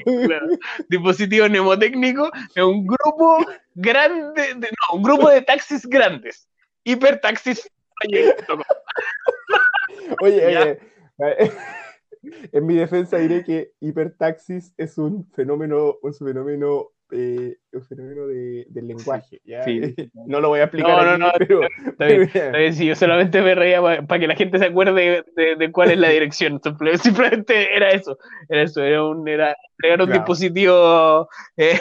Dispositivo mnemotécnico es un grupo grande, de, no, un grupo de taxis grandes. Hipertaxis. Oye, eh, en mi defensa diré que hipertaxis es un fenómeno, un fenómeno eh, un fenómeno de, del lenguaje. ¿ya? no lo voy a explicar. No, no, no. Pero, está, bien, está bien, sí, yo solamente me reía para, que la gente se acuerde de, de, cuál es la dirección. Simplemente era eso. Era eso. Era un, era, era un dispositivo eh,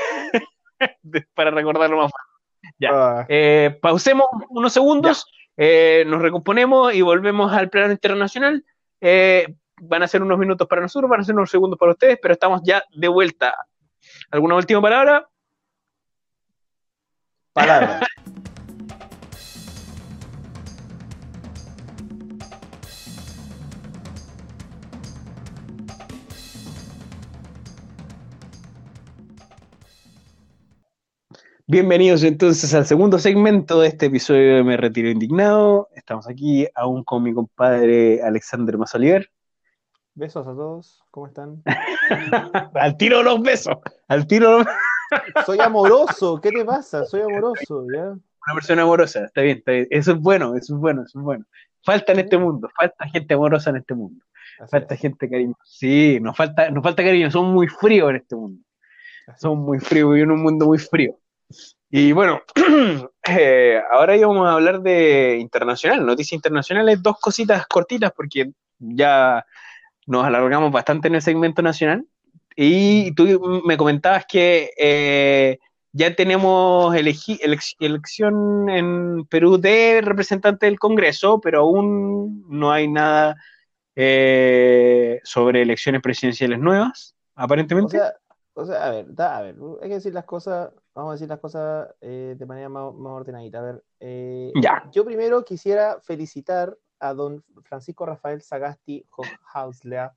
para recordarlo más fácil. Ya. Ah. Eh, pausemos unos segundos, nos recomponemos y volvemos al plano internacional. van a ser unos minutos para nosotros, van a ser unos segundos para ustedes, pero estamos ya de vuelta ¿Alguna última palabra? Palabra. Bienvenidos entonces al segundo segmento de este episodio de Me Retiro Indignado. Estamos aquí aún con mi compadre Alexander Mazoliver. Besos a todos, ¿cómo están? al tiro los besos, al tiro Soy amoroso, ¿qué te pasa? Soy amoroso, ¿ya? Una persona amorosa, está bien, está bien. Eso es bueno, eso es bueno, eso es bueno. Falta en este mundo, falta gente amorosa en este mundo. falta gente cariño. Sí, nos falta, nos falta cariño, son muy fríos en este mundo. Son muy fríos, y en un mundo muy frío. Y bueno, eh, ahora íbamos a hablar de internacional, noticias internacionales, dos cositas cortitas, porque ya nos alargamos bastante en el segmento nacional. Y tú me comentabas que eh, ya tenemos elección en Perú de representante del Congreso, pero aún no hay nada eh, sobre elecciones presidenciales nuevas, aparentemente. O sea, a ver, a ver, hay que decir las cosas, vamos a decir las cosas eh, de manera más, ordenadita. A ver, eh, yo primero quisiera felicitar a don Francisco Rafael Sagasti Hausler,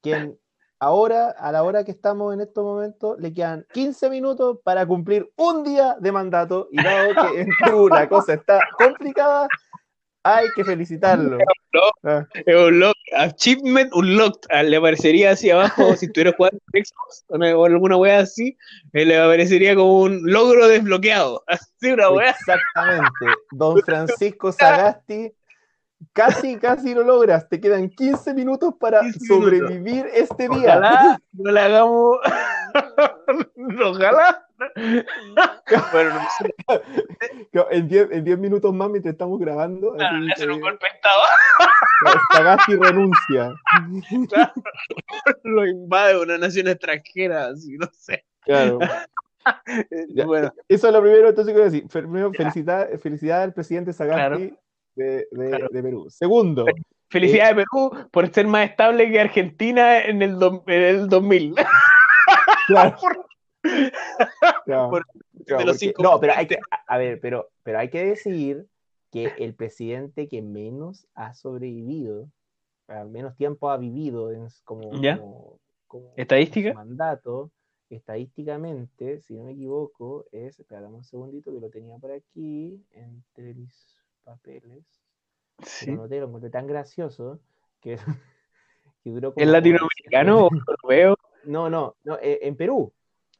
quien ahora, a la hora que estamos en estos momentos, le quedan 15 minutos para cumplir un día de mandato y dado que en Perú la cosa está complicada, hay que felicitarlo. Ah. Es un lock, achievement unlocked. Ah, le aparecería así abajo, si estuviera jugando Xbox o alguna wea así, eh, le aparecería como un logro desbloqueado. Así una wea. Exactamente. Don Francisco Sagasti Casi, casi lo logras. Te quedan 15 minutos para sobrevivir este día. Ojalá no le hagamos. Ojalá. bueno, no en 10 minutos más, mientras estamos grabando. Claro, le hacen un golpe de estado. Sagasti renuncia. Lo invade una nación extranjera, así, no sé. Claro. bueno. Eso es lo primero, entonces quiero decir. Primero, felicidad, felicidad al presidente Sagasti de, Perú. Segundo. Felicidades eh, Perú por ser más estable que Argentina en el, en el 2000. Claro. no, pero hay que, a ver, pero, pero hay que decir que el presidente que menos ha sobrevivido, menos tiempo ha vivido en, como, como, ¿Estadística? mandato, estadísticamente, si no me equivoco, es, espera, un segundito que lo tenía por aquí, entre papeles. Sí. Lo noté, lo encontré tan gracioso que, que duró como. ¿Es latinoamericano o europeo? No, no, no eh, en Perú.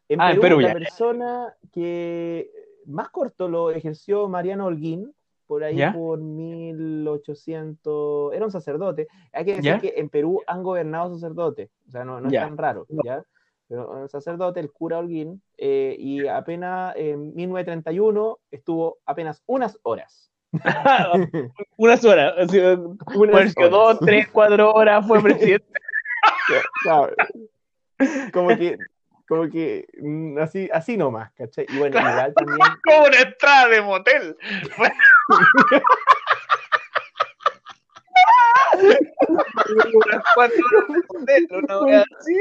En ah, Perú, en Perú la persona que más corto lo ejerció Mariano Holguín, por ahí por 1800, era un sacerdote. Hay que decir que en Perú han gobernado sacerdotes, o sea, no, no es tan raro, ¿ya? Pero un sacerdote, el cura Holguín, eh, y apenas en 1931 estuvo apenas unas horas. Unas horas. Así, Unas dos, tres, cuatro horas fue presidente. Como que, como que mm, así, así nomás, ¿cachai? Y bueno, igual también. Como una entrada de motel.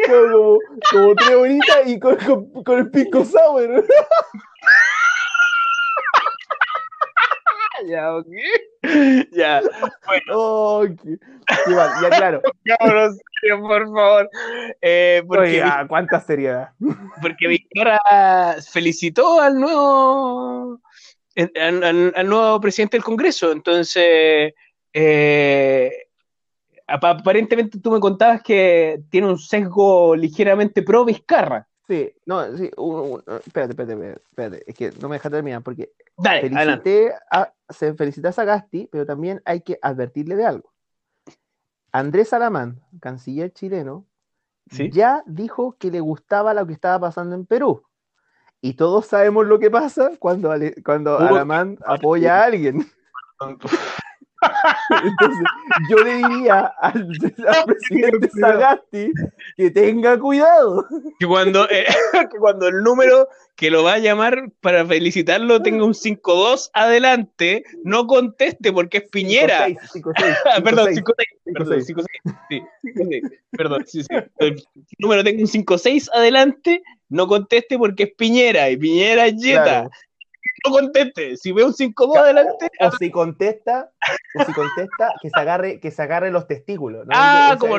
Como, como, tres horitas y con, con, con el pico sour. Ya, ok. Ya, bueno. Okay. Igual, ya claro. Cabrón, por favor. Eh, porque, cuánta seriedad. Porque Victoria felicitó al nuevo, al, al, nuevo presidente del Congreso. Entonces, eh, aparentemente tú me contabas que tiene un sesgo ligeramente pro Vizcarra. Sí, no, sí, espérate, espérate, espérate, es que no me deja terminar porque Dale, felicité a, se felicita a Sagasti, pero también hay que advertirle de algo. Andrés Alamán, canciller chileno, ya dijo que le gustaba lo que estaba pasando en Perú. Y todos sabemos lo que pasa cuando, cuando Alamán apoya a alguien. Entonces, yo le diría al, presidente Sagasti que tenga cuidado. Que cuando, eh, que cuando el número que lo va a llamar para felicitarlo tenga un 5-2 adelante, no conteste porque es Piñera. 5 perdón, 5-6. Perdón, 5-6. Sí, perdón, sí, sí. El número tenga un 5-6 adelante, no conteste porque es Piñera y Piñera es Jetta no conteste. Si ve un 5-2 adelante. O, si contesta, o si contesta, que se agarre, que se agarre los testículos. Ah, como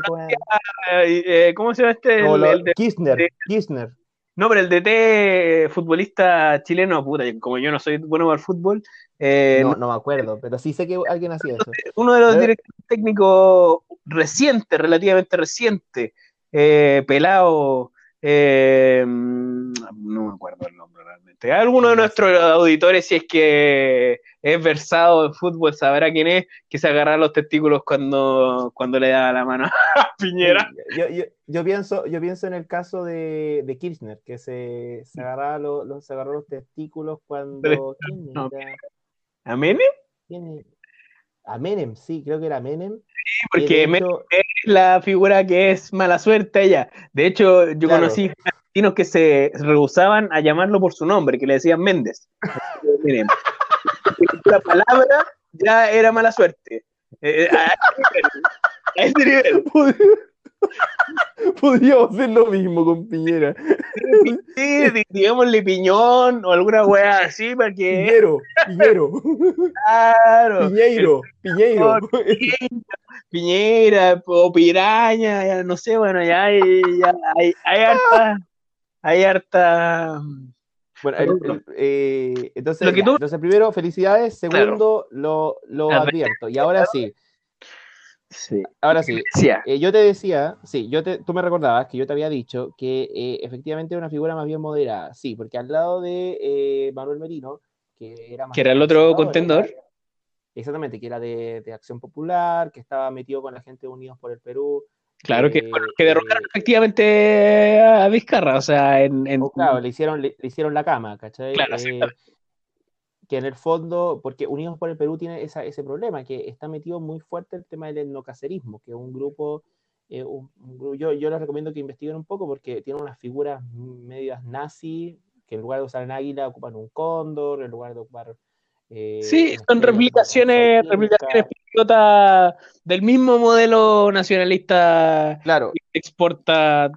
eh, ¿Cómo se llama este? el, de, Kirchner, Kirchner. No, pero el DT futbolista chileno, puta, como yo no soy bueno para el fútbol. Eh, no, no, me acuerdo, pero sí sé que alguien hacía eso. Uno de los directores técnicos recientes, relativamente reciente, eh, pelado, eh, no me acuerdo el nombre realmente. Alguno de nuestros auditores, si es que es versado en fútbol, sabrá quién es, que se agarra los testículos cuando, cuando le da la mano a Piñera. Yo, pienso, yo pienso en el caso de, de Kirchner, que se, se, agarraba los, agarró los testículos cuando. ¿A Menem? A Menem, sí, creo que era Menem. Sí, porque Menem es la figura que es mala suerte ella. De hecho, yo conocí argentinos que se rehusaban a llamarlo por su nombre, que le decían Méndez. Miren, la palabra ya era mala suerte. Eh, a ese nivel. Podríamos hacer lo mismo con Piñera. Sí, digámosle piñón o alguna weá así para que. Piñero, Piñero. Claro. Piñeiro, Piñeiro. Piñera o piraña, ya, no sé, bueno, ya hay, ya hay, hay harta. Hay harta. Bueno, el- el- eh, entonces, Lo que ya, tú- entonces, primero, felicidades. Segundo, lo, lo advierto. Y ahora sí, Sí. ahora sí. Decía, Eh, yo te decía, sí, yo te, tú me recordabas que yo te había dicho que eh, efectivamente era una figura más bien moderada. Sí, porque al lado de eh, Manuel Merino, que era más Que era el otro contendor. era- exactamente, que era de, de Acción Popular, que estaba metido con la gente de Unidos por el Perú. claro que, eh, que derrocaron eh, efectivamente a Vizcarra, o sea, en, en- o claro, le hicieron, le, le hicieron la cama, ¿cachai? Claro, Eh. Que en el fondo, porque Unidos por el Perú tiene esa- ese problema, que está metido muy fuerte el tema del etnocacerismo, que es un grupo, eh, un- un yo, yo les recomiendo que investiguen un poco porque tiene unas figuras medias nazi, que en lugar de usar un águila ocupan un cóndor, en lugar de ocupar... eh, Sí, son replicaciones, replicaciones patriotas del mismo modelo nacionalista Claro, que exporta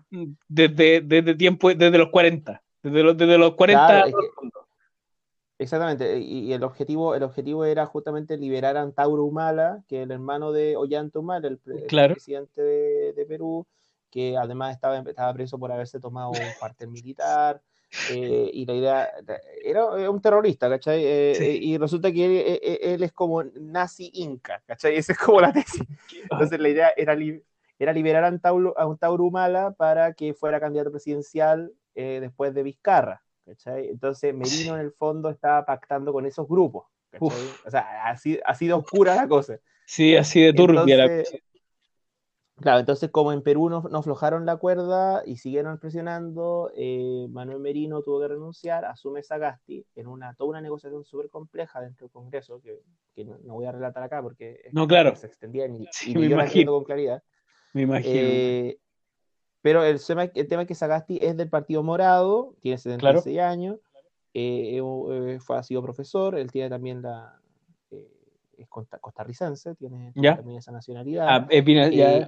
desde, desde tiempo, desde los 40. Desde los, desde los 40 Claro, es que- Exactamente, y, y el objetivo, el objetivo era justamente liberar a Antauro Humala, que es el hermano de Ollanta Humala, el, pre- el Claro. presidente de, de Perú, que además estaba, estaba preso por haberse tomado un cuartel militar, eh, y la idea era, era un terrorista, ¿cachai? Eh, Sí. eh, y resulta que él, él- él es como nazi inca, ¿cachai? Esa es como la tesis. Entonces la idea era, li- era liberar a Antauro, a Antauro Humala para que fuera candidato presidencial eh, después de Vizcarra. ¿Cachai? Entonces Merino en el fondo estaba pactando con esos grupos. O sea, así, así de oscura la cosa. Sí, así de turbia la Entonces, Claro, entonces como en Perú no, no aflojaron la cuerda y siguieron presionando, eh, Manuel Merino tuvo que renunciar, asume Sagasti en una, toda una negociación súper compleja dentro del Congreso, que, que no, no voy a relatar acá porque No, claro. se extendía y, Sí, y me ni imagino. con claridad. Me imagino. Eh, pero el tema, el tema es que Sagasti es del Partido Morado, tiene 76 años, eh, eh, fue, ha sido profesor, él tiene también la... eh, es costa- costarricense, tiene Ya. también esa nacionalidad. Ah, eh, ya-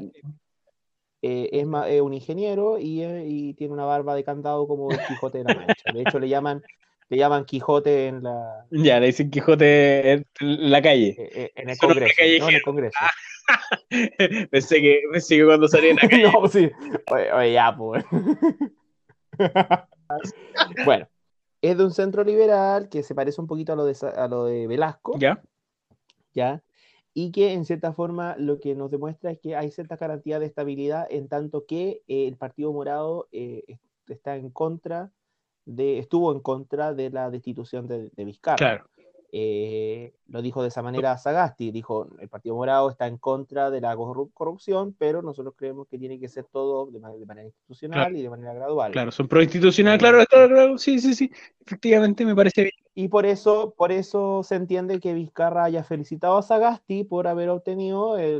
Eh, es, ma- un ingeniero y, y tiene una barba de candado como el Quijote de la Mancha. De hecho, le llaman, le llaman Quijote en, la, ya, le dicen Quijote en la calle. en el Congreso. No, en el. Congreso. pensé, que, pensé que cuando salía en la calle. no, sí. Oye, oye, ya, pues. bueno, es de un centro liberal que se parece un poquito a lo de, a lo de Velasco, Ya, ¿ya? Y que en cierta forma lo que nos demuestra es que hay cierta garantía de estabilidad en tanto que eh, el Partido Morado eh, est- está en contra de, estuvo en contra de la destitución de, de Vizcarra. claro. Eh, lo dijo de esa manera Sagasti, dijo, el Partido Morado está en contra de la corru- corrupción, pero nosotros creemos que tiene que ser todo de, ma- de manera institucional Claro. y de manera gradual. Claro, son proinstitucionales, claro, claro, claro, sí, sí, sí, efectivamente me parece bien. Y por eso, por eso se entiende que Vizcarra haya felicitado a Sagasti por haber obtenido el,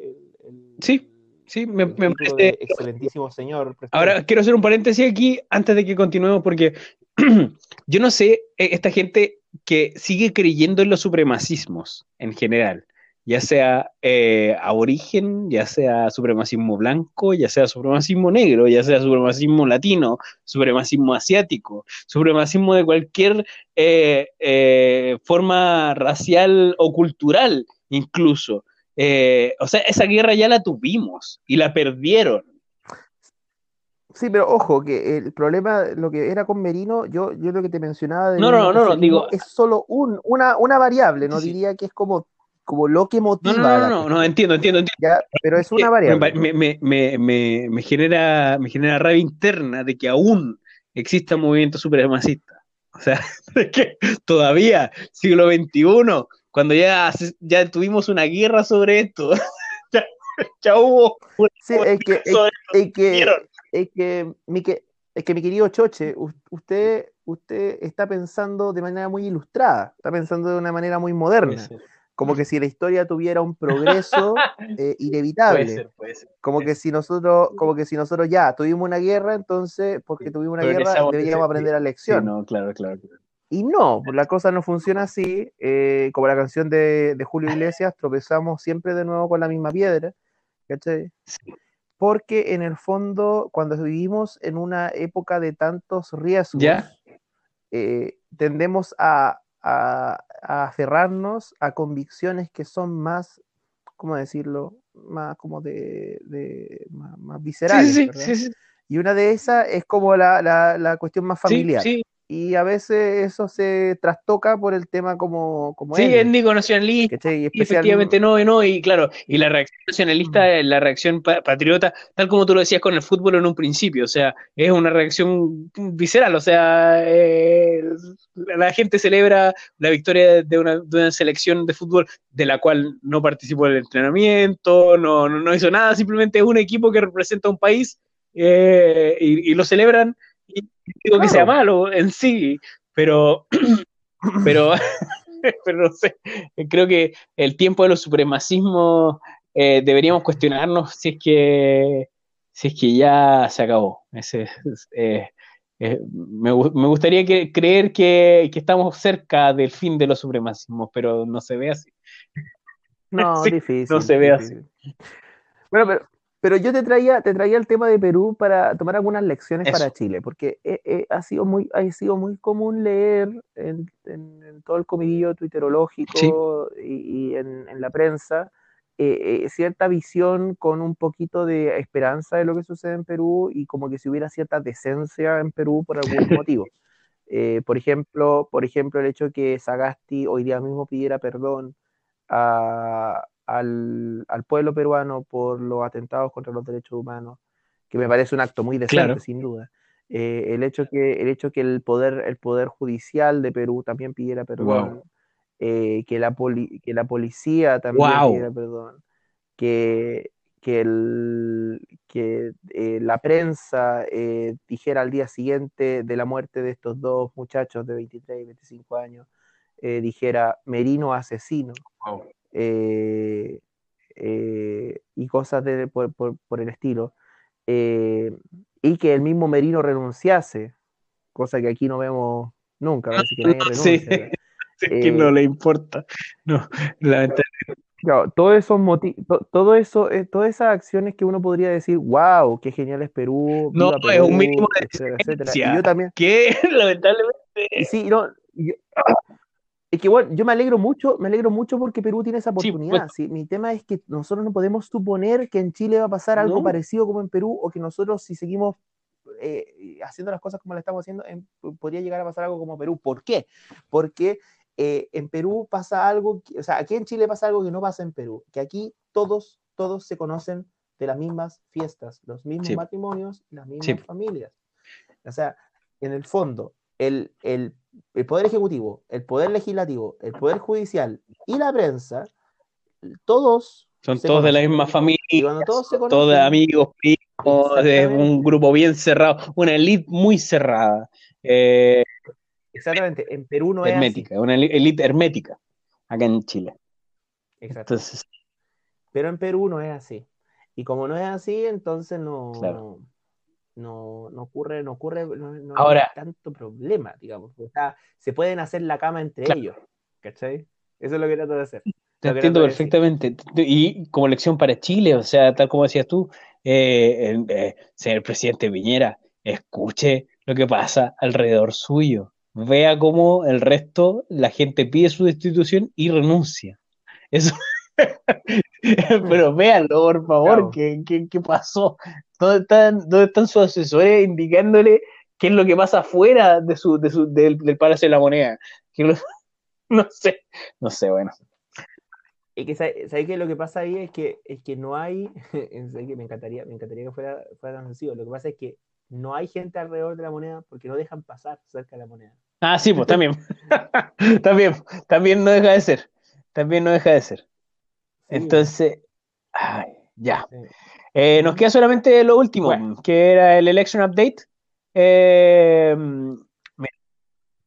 el- el- Sí, sí, me- parece- excelentísimo señor. presidente. Ahora quiero hacer un paréntesis aquí antes de que continuemos porque yo no sé, eh, esta gente que sigue creyendo en los supremacismos en general, ya sea eh, aborigen, ya sea supremacismo blanco, ya sea supremacismo negro, ya sea supremacismo latino, supremacismo asiático, supremacismo de cualquier eh, eh, forma racial o cultural incluso. Eh, o sea, esa guerra ya la tuvimos y la perdieron. Sí, pero ojo, que el problema, lo que era con Merino, yo, yo lo que te mencionaba del No, no, no, no, digo- es solo un, una, una variable, no Sí, diría que es como, como lo que motiva No, no, no, no, entiendo, entiendo, entiendo. ¿ya? pero es una variable. me, me, me, me, genera, me genera rabia interna de que aún exista un movimiento supremacista. O sea, de que todavía, siglo XXI, cuando ya, ya tuvimos una guerra sobre esto, ya, ya hubo una Sí, es que, es, es que. Es que, mi, que, es que mi querido Choche, usted, usted está pensando de manera muy ilustrada, está pensando de una manera muy moderna. como que si la historia tuviera un progreso eh, inevitable. Puede ser, puede ser. Como que si nosotros, como que si nosotros ya tuvimos una guerra, entonces, porque tuvimos una guerra, deberíamos aprender la Sí, lección. no, claro, claro. claro. Y no, pues la cosa no funciona así. eh, como la canción de, de Julio Iglesias, tropezamos siempre de nuevo con la misma piedra. ¿cachai? Sí. Porque en el fondo, cuando vivimos en una época de tantos riesgos, eh, tendemos a, a- a aferrarnos a convicciones que son más, ¿cómo decirlo? Más como de, de- más, más viscerales. sí, sí, sí, Y una de esas es como la, la- la cuestión más familiar. sí. Y a veces eso se trastoca por el tema como, como Sí, étnico, étnico nacionalista. Y Y especial- efectivamente no, y no, y claro, y la reacción nacionalista, la reacción pa- patriota, tal como tú lo decías con el fútbol en un principio, o sea, es una reacción visceral, o sea, eh, la gente celebra la victoria de una, de una selección de fútbol de la cual no participó en el entrenamiento, no, no, no hizo nada, simplemente es un equipo que representa a un país eh, y, y lo celebran, y digo que sea malo en sí, pero, pero, pero no sé, creo que el tiempo de los supremacismos eh, deberíamos cuestionarnos si es que si es que ya se acabó. Ese, eh, eh, me, me gustaría que, creer que, que estamos cerca del fin de los supremacismos, pero no se ve así. No, Sí, difícil. no se ve difícil. Bueno, pero, pero yo te traía, te traía el tema de Perú para tomar algunas lecciones Eso. para Chile, porque eh, eh, ha, sido muy, ha sido muy común leer en, en- en todo el comidillo twitterológico y, y en, en la prensa eh, eh, cierta visión con un poquito de esperanza de lo que sucede en Perú y como que si hubiera cierta decencia en Perú por algún motivo. Eh, por ejemplo, por ejemplo, el hecho de que Sagasti hoy día mismo pidiera perdón a- al, al pueblo peruano por los atentados contra los derechos humanos, que me parece un acto muy decente, Claro. sin duda. Eh, el hecho que el hecho que el poder el poder judicial de Perú también pidiera perdón, Wow. eh, que la poli- que la policía también Wow. pidiera perdón, que que, el, que eh, la prensa eh, dijera al día siguiente de la muerte de estos dos muchachos de 23 y 25 años, dijera Merino asesino Wow. Eh, eh, y cosas de, por, por- por el estilo, eh, y que el mismo Merino renunciase, cosa que aquí no vemos nunca, parece que nadie Sí. renuncia. ¿verdad? Es que Eh, no le importa. No, lamentablemente. Claro, todos esos todo eso, eh, todas esas acciones que uno podría decir, wow, qué genial es Perú, No, viva es un Perú", mínimo de etcétera, etcétera. Y yo también, Que lamentablemente. y sí, no, yo- es que bueno, yo me alegro mucho, me alegro mucho porque Perú tiene esa Sí, oportunidad. sí. Mi tema es que nosotros no podemos suponer que en Chile va a pasar algo No. parecido como en Perú, o que nosotros si seguimos eh, haciendo las cosas como las estamos haciendo, en- podría llegar a pasar algo como Perú. ¿Por qué? Porque eh, en Perú pasa algo, que- o sea, aquí en Chile pasa algo que no pasa en Perú, que aquí todos, todos se conocen de las mismas fiestas, los mismos Sí. matrimonios, las mismas familias. O sea, en el fondo, el, el, el poder ejecutivo, el poder legislativo, el poder judicial y la prensa, todos Son todos de la misma familia, Y cuando todos se todos conocen, amigos, primos, de un grupo bien cerrado, una elite muy cerrada, eh, exactamente, en Perú no es así. hermética, una eli- elite hermética, acá en Chile. Exacto. Entonces, Pero en Perú no es así. Y como no es así, entonces no, Claro. no, no ocurre, no ocurre, no, no Ahora- hay tanto problema, digamos. O sea, se pueden hacer la cama entre Claro. ellos. ¿Cachai? Eso es lo que trato de hacer. te entiendo decir. perfectamente. Y como lección para Chile, o sea, tal como decías tú, eh, eh, señor presidente Piñera, escuche lo que pasa alrededor suyo. Vea cómo el resto, la gente pide su destitución y renuncia. Eso. Pero véanlo, por favor, Claro. ¿qué, qué, qué pasó? ¿Dónde están, ¿Dónde están sus asesores indicándole qué es lo que pasa afuera de su, de su, del, del Palacio de la Moneda? Que lo- no sé, no sé, bueno. Y que sabes que lo que pasa ahí es que, es que no hay, ¿sabes qué? me encantaría, me encantaría que fuera, fuera tan sencillo. Lo que pasa es que no hay gente alrededor de la moneda porque no dejan pasar cerca de la moneda. Ah, sí, pues también. también, también no deja de ser. También no deja de ser. Entonces, ay, ya. sí. Eh, nos queda solamente lo último, Bueno. que era el election update. Eh,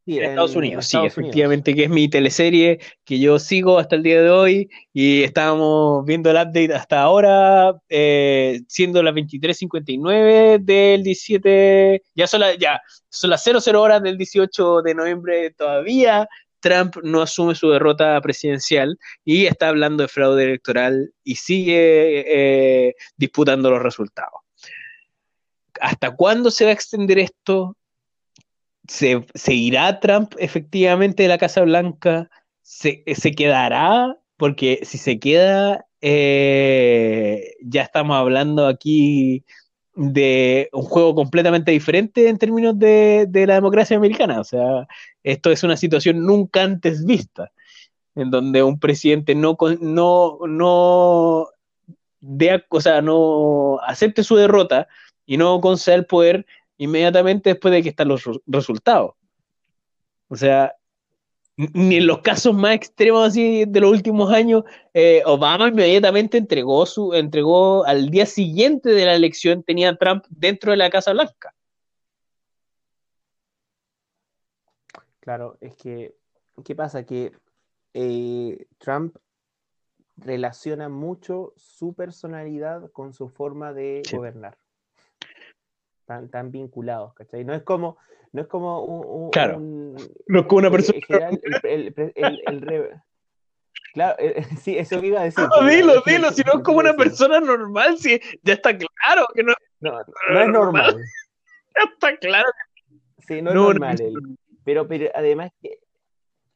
Sí, en Estados Unidos, sí, efectivamente, que es mi teleserie que yo sigo hasta el día de hoy y estábamos viendo el update hasta ahora, eh, siendo las 23.59 del 17, ya son, ya son las 00 horas del 18 de noviembre todavía. Trump no asume su derrota presidencial y está hablando de fraude electoral y sigue eh, disputando los resultados. ¿Hasta cuándo se va a extender esto? ¿Se, irá Trump efectivamente de la Casa Blanca? ¿Se, quedará? Porque si se queda, eh, ya estamos hablando aquí de un juego completamente diferente en términos de, la democracia americana. O sea, esto es una situación nunca antes vista, en donde un presidente no, no, no, o sea, no acepte su derrota y no conceda el poder inmediatamente después de que están los resultados. O sea, ni en los casos más extremos así de los últimos años, eh, Obama inmediatamente entregó su, entregó al día siguiente de la elección, tenía Trump dentro de la Casa Blanca. Claro, es que, ¿qué pasa? Que eh, Trump relaciona mucho su personalidad con su forma de gobernar tan, vinculados, ¿cachai? No es como, no es como un, claro, no es como una persona. el, Claro, eh, sí, eso que iba a decir. No, dilo, dilo, si no es como una persona normal, si ya está claro que no. No, no es normal. Ya está claro. Sí, no es normal. pero, pero además que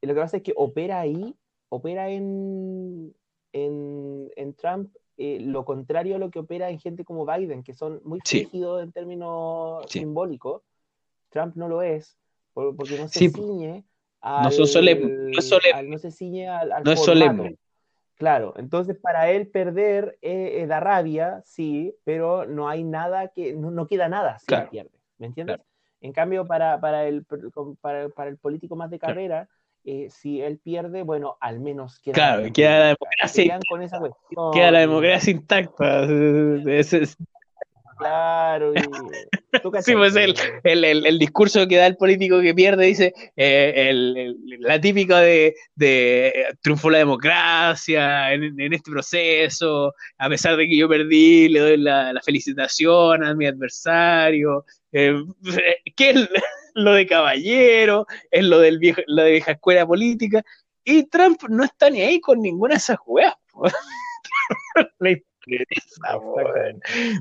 lo que pasa es que opera ahí, opera en, en, en Trump eh, lo contrario a lo que opera en gente como Biden, que son muy rígidos en términos simbólicos. Trump no lo es, porque no se ciñe al, no, son solemne, no, es solemne. no se ciñe al, no es solemne. Claro, entonces para él perder eh, eh, da rabia, sí, pero no hay nada que, no, queda nada si pierde, ¿me entiendes? En cambio, para, para, el, para, para, el político más de carrera, eh, si él pierde, bueno, al menos queda, claro, la queda la democracia, con esa cuestión. Queda la democracia intacta. Claro. Y... sí, pues el, el, el, discurso que da el político que pierde dice eh, la típica de, de triunfó la democracia en, en, este proceso, a pesar de que yo perdí, le doy la, la felicitación a mi adversario. Eh, ¿Qué es lo de caballero, es lo, del viejo, lo de vieja escuela política, y Trump no está ni ahí con ninguna de esas weas.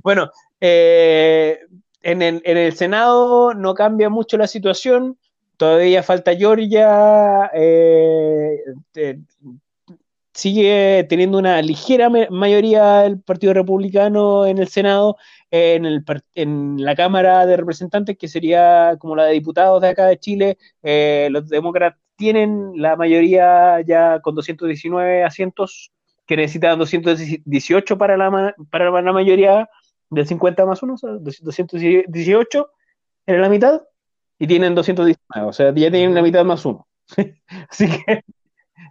bueno, eh, en, el, en, el, Senado no cambia mucho la situación, todavía falta Georgia, eh, sigue teniendo una ligera mayoría el Partido Republicano en el Senado, en, el, en la Cámara de Representantes, que sería como la de diputados de acá de Chile, eh, los demócratas tienen la mayoría ya con 219 asientos, que necesitan 218 para la, para la mayoría del 50 más 1, o sea, 218 en la mitad, y tienen 219, o sea, ya tienen la mitad más 1. Así que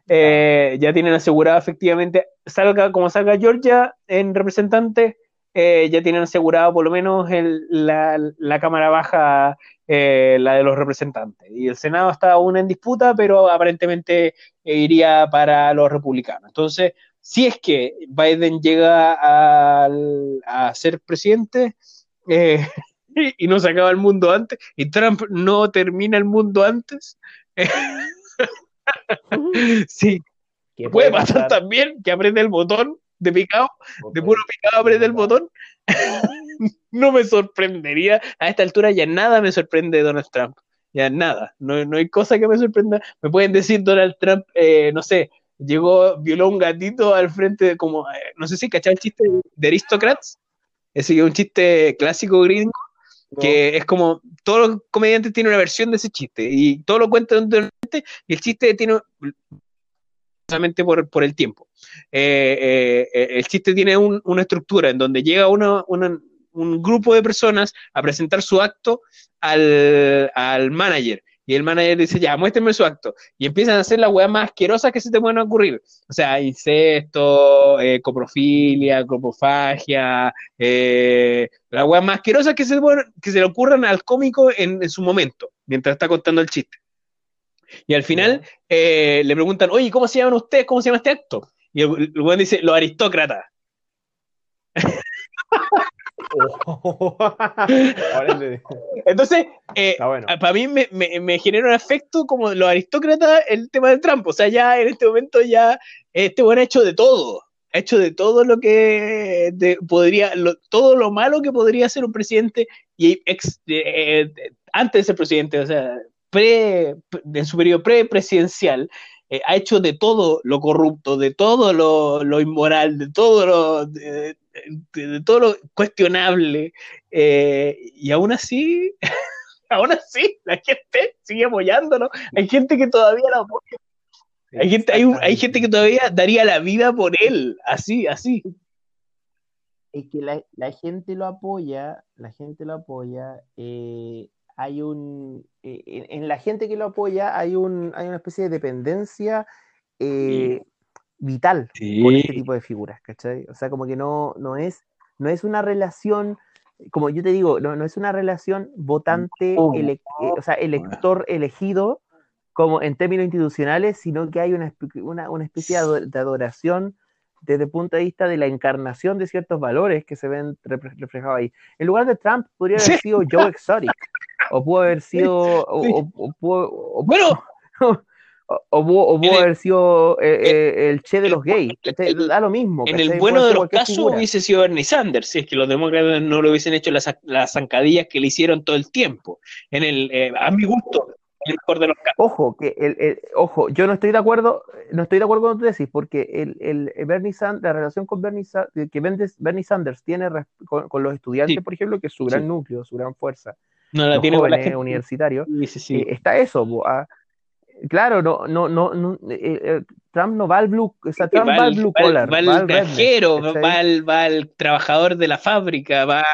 eh, ya tienen asegurado efectivamente, salga como salga Georgia en representante, eh, ya tienen asegurado por lo menos la, Cámara Baja, eh, la de los representantes. Y el Senado está aún en disputa, pero aparentemente iría para los republicanos. Entonces, si es que Biden llega a, ser presidente y no se acaba el mundo antes, y Trump no termina el mundo antes, sí. Que puede pasar, también que apriete el botón de picado, de puro picado apriete el botón. no me sorprendería. A esta altura ya nada me sorprende de Donald Trump. Ya nada. No, no hay cosa que me sorprenda. Me pueden decir Donald Trump, eh, no sé, llegó, violó un gatito al frente de como, eh, no sé si cachaba el chiste de Aristocrats. Ese es un chiste clásico gringo que es como, todos los comediantes tienen una versión de ese chiste y todo lo cuentan y el chiste tiene por, por el tiempo. Eh, eh, eh, el chiste tiene una estructura en donde llega un grupo de personas a presentar su acto al, al manager y el manager dice, ya, muéstrenme su acto. Y empiezan a hacer las weas más asquerosas que se te pueden ocurrir. O sea, incesto, eh, coprofilia, coprofagia, eh, las weas más asquerosas que se, que se le ocurran al cómico en, su momento, mientras está contando el chiste. Y al final eh, le preguntan, oye, ¿cómo se llaman ustedes? ¿Cómo se llama este acto? Y el, el dice, los aristócratas. Entonces, eh, para mí me, me, genera un efecto como los aristócratas el tema de Trump. O sea, ya en este momento ya este buen ha hecho de todo. Ha hecho de todo lo que podría, todo lo malo que podría ser un presidente y ex, eh, antes de ser presidente, o sea, pre, en su periodo pre-presidencial, eh, ha hecho de todo lo corrupto, de todo lo, inmoral, de todo lo, de, todo lo cuestionable, eh, y aún así, aún así, la gente sigue apoyándolo. Hay gente que todavía lo apoya. Hay gente, hay, hay gente que todavía daría la vida por él, así, así. Es que la, la gente lo apoya, la gente lo apoya, eh, hay un, eh, en, la gente que lo apoya hay, un, hay una especie de dependencia eh, vital con este tipo de figuras, ¿cachai? O sea, como que no, no, es, no es una relación, como yo te digo, no, no es una relación votante, eh, o sea, elector elegido, como en términos institucionales, sino que hay una, una, una especie de adoración desde el punto de vista de la encarnación de ciertos valores que se ven reflejados ahí. En lugar de Trump, podría haber sido Joe Exotic, o pudo haber sido. bueno. O, pudo, haber sido eh, eh, el che de los gays. da lo mismo. En el bueno de los casos hubiese sido Bernie Sanders, si es que los demócratas no lo hubiesen hecho las, las zancadillas que le hicieron todo el tiempo. En el, eh, a mi gusto, el mejor de los casos. Ojo, que el, ojo, yo no estoy de acuerdo, no estoy de acuerdo con lo que tú decís, porque el, el Bernie Sanders, la relación con Bernie, que Bernie Sanders tiene con, los estudiantes, por ejemplo, que es su gran núcleo, su gran fuerza no la tiene jóvenes, la universitario, eh, está eso. Ah, claro, no, no, no, eh, eh, Trump no va al blue, o sea, Trump va, al blue collar, va, al cajero, va, al, va al trabajador de la fábrica, va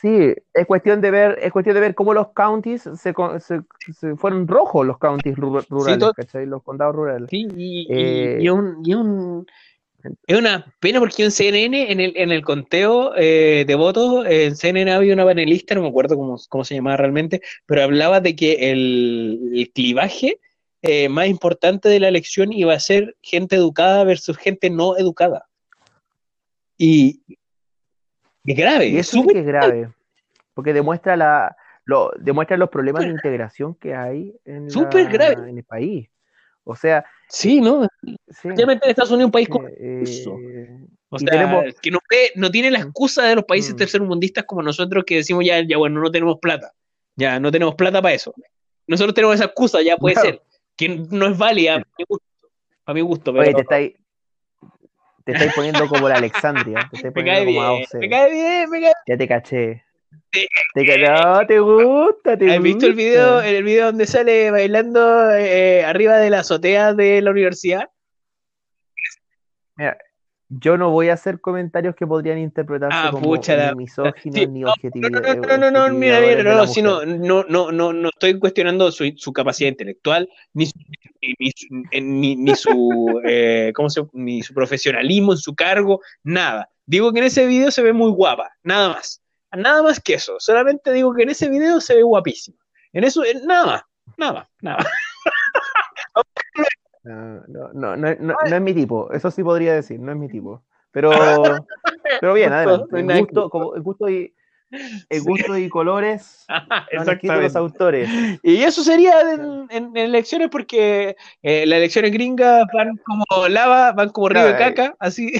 Sí, es cuestión de ver, es cuestión de ver cómo los counties se, se, fueron rojos los counties rurales, Los condados rurales. Sí, y, y, un, y un es una pena porque en CNN, en el, en el conteo eh, de votos, en CNN había una panelista, no me acuerdo cómo, cómo se llamaba realmente, pero hablaba de que el, clivaje eh, más importante de la elección iba a ser gente educada versus gente no educada. Y es grave. Y eso es grave, porque demuestra, la, lo, demuestra los problemas de integración que hay en, en el país. O sea, Sí, ¿no? Especialmente en Estados Unidos, un país como eh, O sea, que no, tiene la excusa de los países mm. tercermundistas como nosotros que decimos ya, ya, bueno, no tenemos plata. Ya, no tenemos plata para eso. Nosotros tenemos esa excusa, ya puede ser. Que no es válida a mi gusto. A mi gusto pero... Oye, te estáis, te estáis poniendo como la Alexandria. Te estáis poniendo me, cae bien, me cae bien, me cae Ya te caché. Te, no, te gusta, te ¿Has visto el video, el video donde sale bailando eh, arriba de la azotea de la universidad? Mira, yo no voy a hacer comentarios que podrían interpretarse ah, como ni misóginos ni objetividad. No, no, no, no, no, mira, mira, no, no, no, no, no, no estoy cuestionando su, su capacidad intelectual, ni su, ni, ni, su, eh, ¿cómo se, ni su profesionalismo en su cargo, nada. Digo que en ese video se ve muy guapa, nada más. Nada más que eso. Solamente digo que en ese video se ve guapísimo. En eso, nada nada, nada. No, no, no, no, no, es mi tipo, eso sí podría decir, no es mi tipo. Pero, pero bien, adelante. El gusto, como, el gusto y, el gusto y colores de los autores. Y eso sería en, elecciones porque eh, las elecciones gringas van como lava, van como río de caca, así.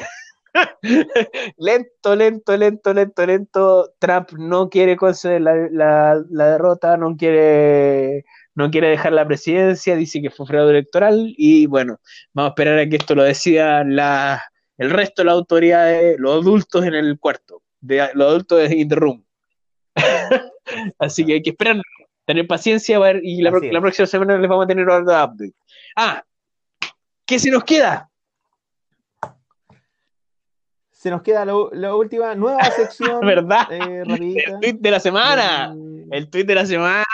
lento, lento, lento, lento, lento. Trump no quiere conceder la, derrota, no quiere, no quiere dejar la presidencia, dice que fue fraude electoral y bueno, vamos a esperar a que esto lo decidan la, el resto de las autoridades, los adultos en el cuarto, de, los adultos in the room. Así que hay que esperar, tener paciencia y la, próxima semana les vamos a tener otro update. Ah, ¿qué se nos queda? Se nos queda la, última nueva sección. ¿Verdad? Eh, el tweet de la semana. El tweet de la semana.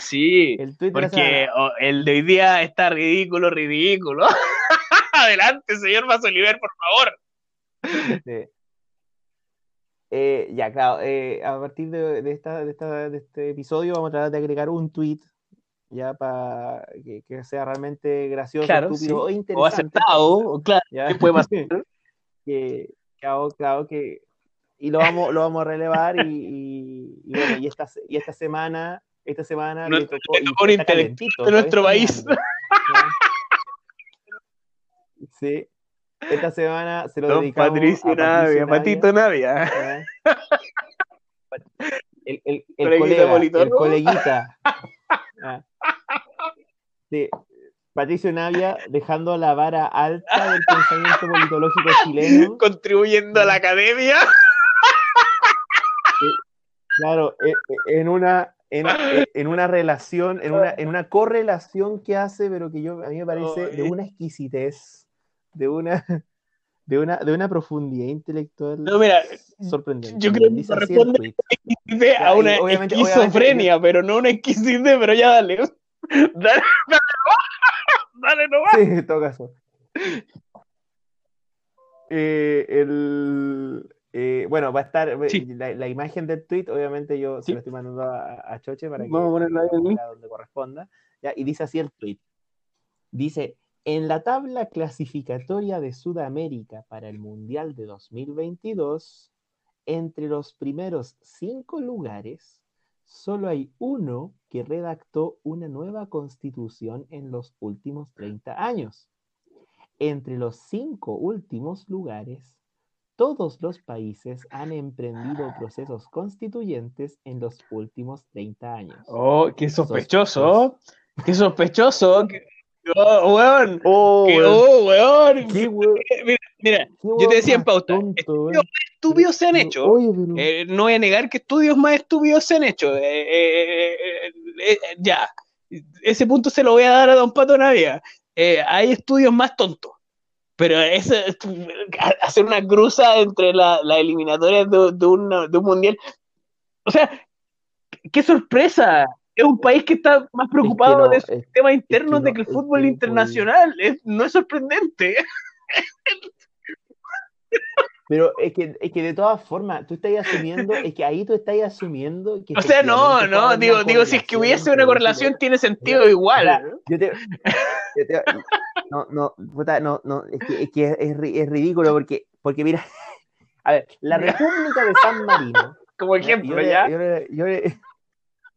Sí. El tweet porque oh, el de hoy día está ridículo, ridículo. Adelante, señor Mazo Oliver, por favor. Eh, ya, claro, eh, a partir de, esta, de, este episodio vamos a tratar de agregar un tweet ya para que, que sea realmente gracioso, Claro, estúpido sí. o O interesante. aceptado, o claro, ¿ya? ¿qué puede pasar? que, que hago- claro que y lo vamos lo vamos a relevar y, y- y bueno y esta y esta semana esta semana No- le tocó, le tocó un intelectual de nuestro país. sí esta semana se lo Don dedicamos Patricio a Patricio Navia, Patito Navia. ¿ya? el, el, el Coleguita colega, el coleguita. Ah. Sí, Patricio Navia dejando la vara alta del pensamiento politológico chileno. Contribuyendo a la academia. Claro, eh, eh, en una, en, eh, en una relación, en una, en una correlación que hace, pero que yo a mí me parece de una exquisitez, de una, de una, de una profundidad intelectual No, mira, sorprendente. yo creo que corresponde a una obviamente- esquizofrenia, pero no una exquisite, pero ya dale. Dale, dale, dale nomás. Sí, en todo caso. Eh, el, eh, bueno, va a estar eh, Sí. la, la imagen del tweet, obviamente yo se lo estoy mandando a, a Choche para que Vamos a ponerla ahí donde corresponda. ¿ya? Y dice así el tweet. Dice, en la tabla clasificatoria de Sudamérica para el Mundial de 2022, entre los primeros cinco lugares, solo hay uno que redactó una nueva constitución en los últimos 30 años. Entre los cinco últimos lugares, todos los países han emprendido procesos constituyentes en los últimos 30 años. Oh, qué sospechoso. Qué sospechoso. que- Oh, weón. Oh, weón, oh, weón. qué weón, Mira, yo te decía en más pauta, tonto, estudios weón. estúpidos se han hecho. Oye, pero- Eh, no voy a negar que estudios más estúpidos se han hecho. Eh, eh, eh, eh, ya. Ese punto se lo voy a dar a Don Pato Navia. Eh, hay estudios más tontos. Pero ese, hacer una cruza entre la, la eliminatoria de, de una- de un mundial. O sea, qué sorpresa. Es un país que está más preocupado no, de sus es- temas internos no, de que el es que fútbol no podía. internacional. Es- no es sorprendente. Pero es que, es que de todas formas, tú estás asumiendo, es que ahí tú estás asumiendo que. O sea, no, no, digo, digo, si es que hubiese una correlación, lo- tiene sentido O sea, igual. yo te- yo te- no, no, puta, no, no, es que, es, que es ri- es ridículo porque, porque mira, a ver, la República de San Marino. Como ejemplo, yo ¿ya? Yo le, yo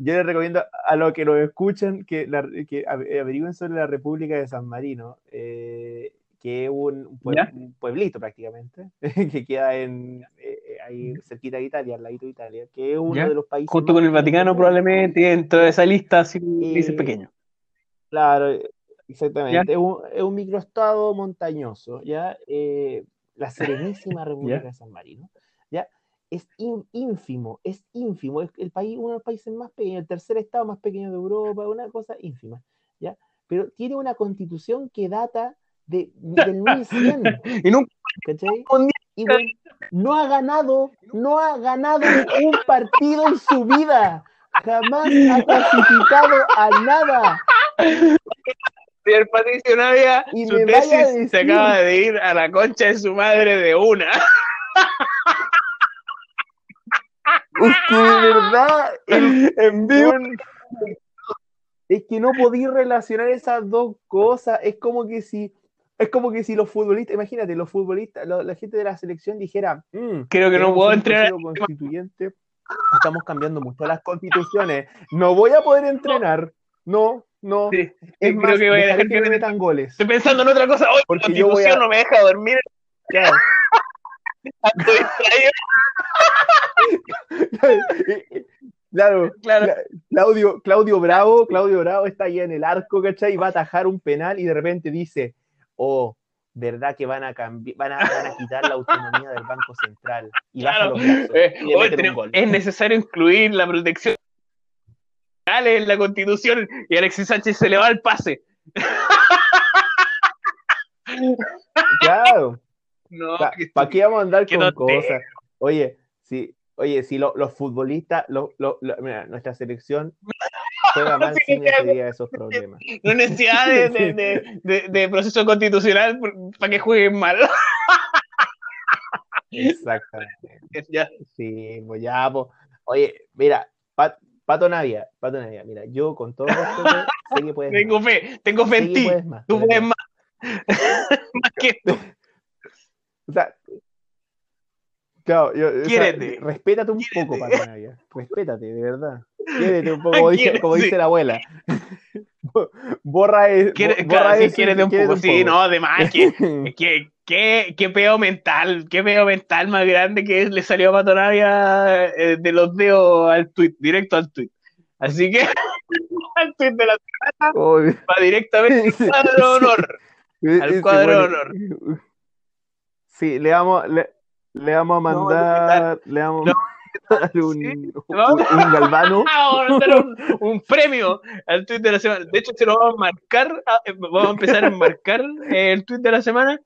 yo le recomiendo a los que nos escuchan que, la- que ave- averigüen sobre la República de San Marino, eh, que es un, pue- un pueblito prácticamente, que queda en eh, ahí cerquita de Italia, al ladito de Italia, que es uno ¿Ya? de los países. Junto con el Vaticano, probablemente dentro de esa lista, si Y- dice pequeño. Claro, exactamente. Es un, es un microestado montañoso, ¿ya? Eh, la Serenísima República Ya. de San Marino, ¿ya? Es in- ínfimo, es ínfimo. Es el país, uno de los países más pequeños, el tercer estado más pequeño de Europa, una cosa ínfima, ¿ya? Pero tiene una constitución que data de, del 1100, Y nunca ¿cachai? mundial. Y bueno, no ha ganado, no ha ganado un partido en su vida. Jamás ha clasificado a nada. Si el Patricio Navia, Y su tesis se acaba de ir a la concha de su madre de una. Es que de verdad, el- en vivo. es que no podí relacionar esas dos cosas. Es como que si, es como que si los futbolistas, imagínate, los futbolistas, lo- la gente de la selección dijera, "Mm, Creo que no puedo entrenar. constituyente, estamos cambiando mucho las constituciones, no voy a poder entrenar, no, no. Sí, es sí, más, creo que voy a dejar que me me- metan goles. Estoy pensando en otra cosa. Hoy la Porque yo voy constitución a- no me deja dormir. Claro. Claro, Claro. Cla- Claudio, Claudio Bravo, Claudio Bravo está ahí en el arco, ¿cachai? Y va a atajar un penal y de repente dice, oh, ¿verdad que van a cambiar, van a, van a quitar la autonomía del Banco Central? Y Claro. los brazos Eh, y es necesario incluir la protección en la constitución y Alexis Sánchez se le va el pase. Claro, No, ¿para qué vamos a andar con cosas? Oye, si, oye, si lo- los futbolistas, lo- lo- lo- mira, nuestra selección juega mal Sí, esos problemas. no necesidad de, de- de- de- proceso constitucional para que jueguen mal. Exactamente. Ya. Sí, pues ya, pues. Oye, mira, Pat- Pato Navia, Pato Navia, mira, yo con todo respeto, sé que puedes Tengo fe, tengo fe en ti. puedes más, Tú de puedes más. más que esto. O sea, claro, yo, o sea, Quiérete. respétate un Quiérete. poco, Pato Navia. Respétate, de verdad. Quiérete un poco, como dice, como Quiérete. dice la abuela. Borra, es, Quiere- borra claro, sí, un poco. Sí, no, además, que, que, qué, qué peo mental, qué peo mental más grande que le salió a Pato Navia, eh, de los dedos al tweet, directo al tweet. Así que al tweet de la Oye, va directamente al cuadro de honor. Al cuadro de honor. Sí, le vamos, le, le vamos a mandar, le vamos No. a mandar un, Sí. un, un galvano. Un, un premio al tweet de la semana. De hecho, se lo vamos a marcar, ah, eh, vamos a empezar a marcar el tweet de la semana.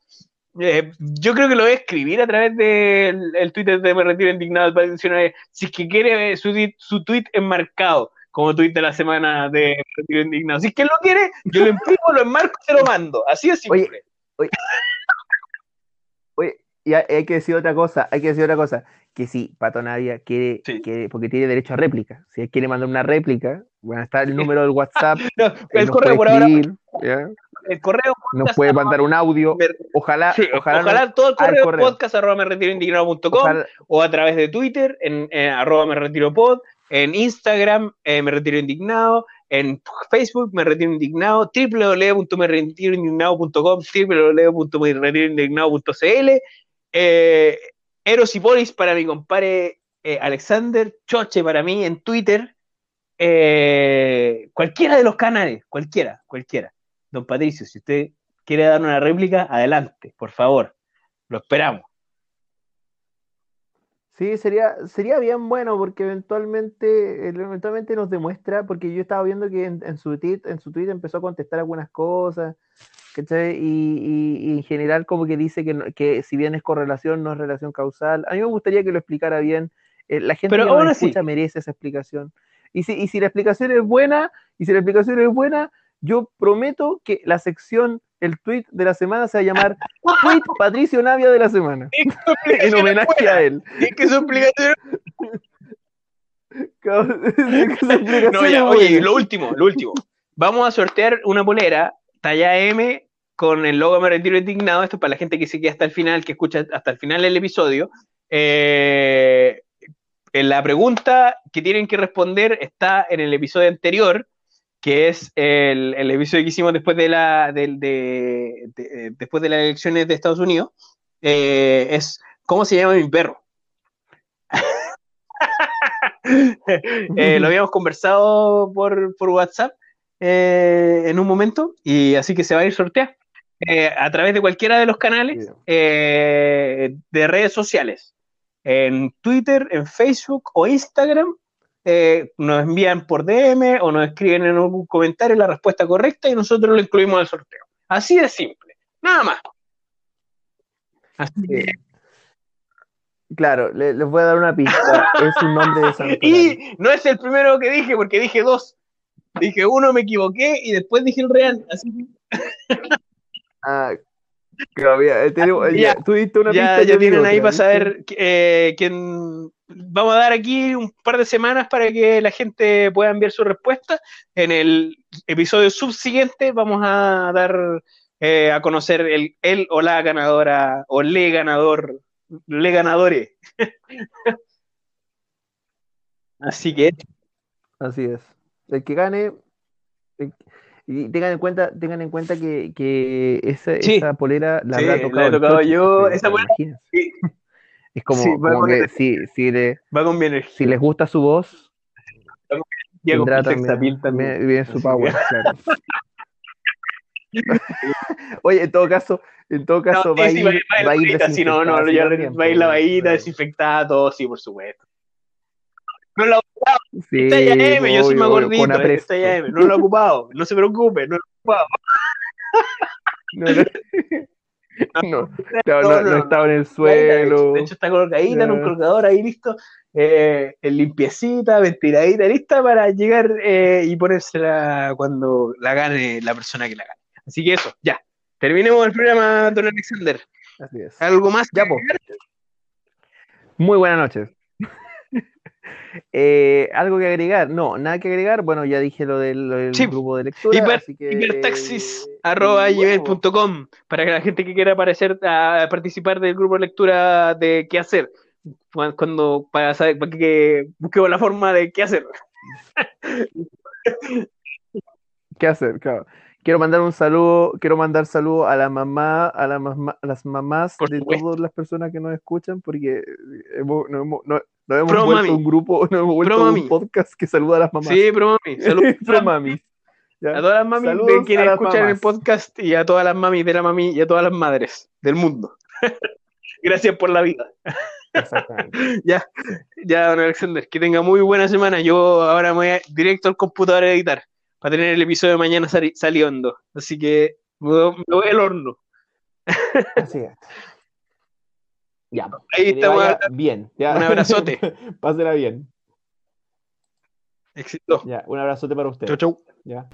Eh, yo creo que lo voy a escribir a través del el Twitter de Me Retiro Indignado para mencionar si es que quiere su, tweet- su tweet enmarcado como tweet de la semana de Me Retiro Indignado. Si es que lo quiere, yo lo imprimo, lo enmarco y se lo mando. Así es simple. Oye, y hay, que decir otra cosa, hay que decir otra cosa, que si Pato Navia quiere, Sí. quiere- porque tiene derecho a réplica, si él quiere mandar una réplica, bueno, está el número del WhatsApp, No, el correo por ahora, el correo nos puede mandar un audio, me- ojalá, sí, ojalá, ojalá, no- todo el correo, correo. podcast arroba me retiro indignado.com o a través de Twitter en, en arroba me retiro pod, en Instagram eh, me retiro indignado, en Facebook me retiro indignado, www.meretiroindignado.com, www.meretiroindignado.cl, eh, Eros y Polis para mi compadre eh, Alexander, Choche para mí en Twitter, eh, cualquiera de los canales, cualquiera, cualquiera. Don Patricio, si usted quiere dar una réplica, adelante, por favor, lo esperamos. Sí, sería, sería bien bueno porque eventualmente, eventualmente nos demuestra, porque yo estaba viendo que en, su tweet, en su empezó a contestar algunas cosas, ¿cachai? Y, y- y en general como que dice que, no- que si bien es correlación, no es relación causal. A mí me gustaría que lo explicara bien. Eh, la gente Pero que nos así- escucha merece esa explicación. Y si, y si la explicación es buena, y si la explicación es buena, yo prometo que la sección, el tweet de la semana se va a llamar Tweet Patricio Navia de la semana, en homenaje a él. Es que su explicación No, ya, oye, lo último, lo último. Vamos a sortear una polera talla M con el logo Me Retiro Indignado. Esto es para la gente que se queda hasta el final, que escucha hasta el final del episodio. Eh, la pregunta que tienen que responder está en el episodio anterior, que es el, el episodio que hicimos después de, la, de, de- después de las elecciones de Estados Unidos. Eh, es ¿Cómo se llama mi perro? Eh, lo habíamos conversado por, WhatsApp eh, en un momento y así que se va a ir sortear eh, a través de cualquiera de los canales eh, de redes sociales, en Twitter, en Facebook o Instagram. eh, nos envían por DM o nos escriben en un comentario la respuesta correcta y nosotros lo incluimos al sorteo. Así de simple, nada más. Así Claro, le- les voy a dar una pista. Es un nombre de. Y no es el primero que dije, porque dije dos. Dije uno, me equivoqué, y después dije el real. Así que Ah, tenemos- Ya, ya, tú diste una ya, pista. ya tienen ahí para saber eh, quién. Vamos a dar aquí un par de semanas para que la gente pueda enviar su respuesta. En el episodio subsiguiente vamos a dar eh, a conocer el, el o la ganadora, o le ganador, le ganadores. Así que Así es. El que gane. el- y tengan en cuenta, tengan en cuenta que, que esa, Sí. esa polera la Sí, habrá la tocado, he el tocado yo. Esa imaginas. sí, Es como, como con que el- si, si, le, va con mi energía. si les gusta su voz, tendrá también, también. viene su power, claro. Oye, en todo caso, en todo caso No, va, a sí, ir, sí, va, va va a ir sí, no, no, ya va a ir la claro. desinfectada, todo, sí, por supuesto. No la Sí, M, yo soy más gordito, está ya M, no lo he ocupado, no se preocupe, no lo he ocupado. No, no, no, estaba en el suelo. de hecho está colocadita en un colocador ahí listo, eh, en limpiecita, ventiladita, lista para llegar eh, y ponérsela cuando la gane la persona que la gane. Así que eso, ya. Terminemos el programa, don Alexander. Así es. ¿Algo más? Ya? Muy buenas noches. Eh, ¿Algo que agregar? No, nada que agregar. Bueno, ya dije lo del, lo del Sí. grupo de lectura. Hiper- así que, hipertaxis.com para que la gente que quiera aparecer a participar del grupo de lectura de qué hacer Cuando- para saber para que busquemos la forma de qué hacer ¿Qué hacer? Claro. Quiero mandar un saludo, quiero mandar saludo a la mamá, a, la mamá- a las mamás Por de supuesto. todas las personas que nos escuchan, porque hemos, nos hemos, no- nos hemos Pro vuelto mami. un grupo, nos hemos vuelto Pro un mami. podcast que saluda a las mamás. sí pero mami saludos Pro mamis. ¿ya? a todas las mamis Saludos de quienes a las escuchan el podcast y a todas las mamis de la mami y a todas las madres del mundo gracias por la vida Exactamente. ya ya don Alexander que tenga muy buena semana yo ahora me voy a- directo al computador a editar para tener el episodio de mañana sali- saliendo así que me voy al horno Así es. Ya, pues, Ahí estamos bien. ya. Un abrazote. Pásela bien. éxito Ya, un abrazote para usted. chau chau Ya.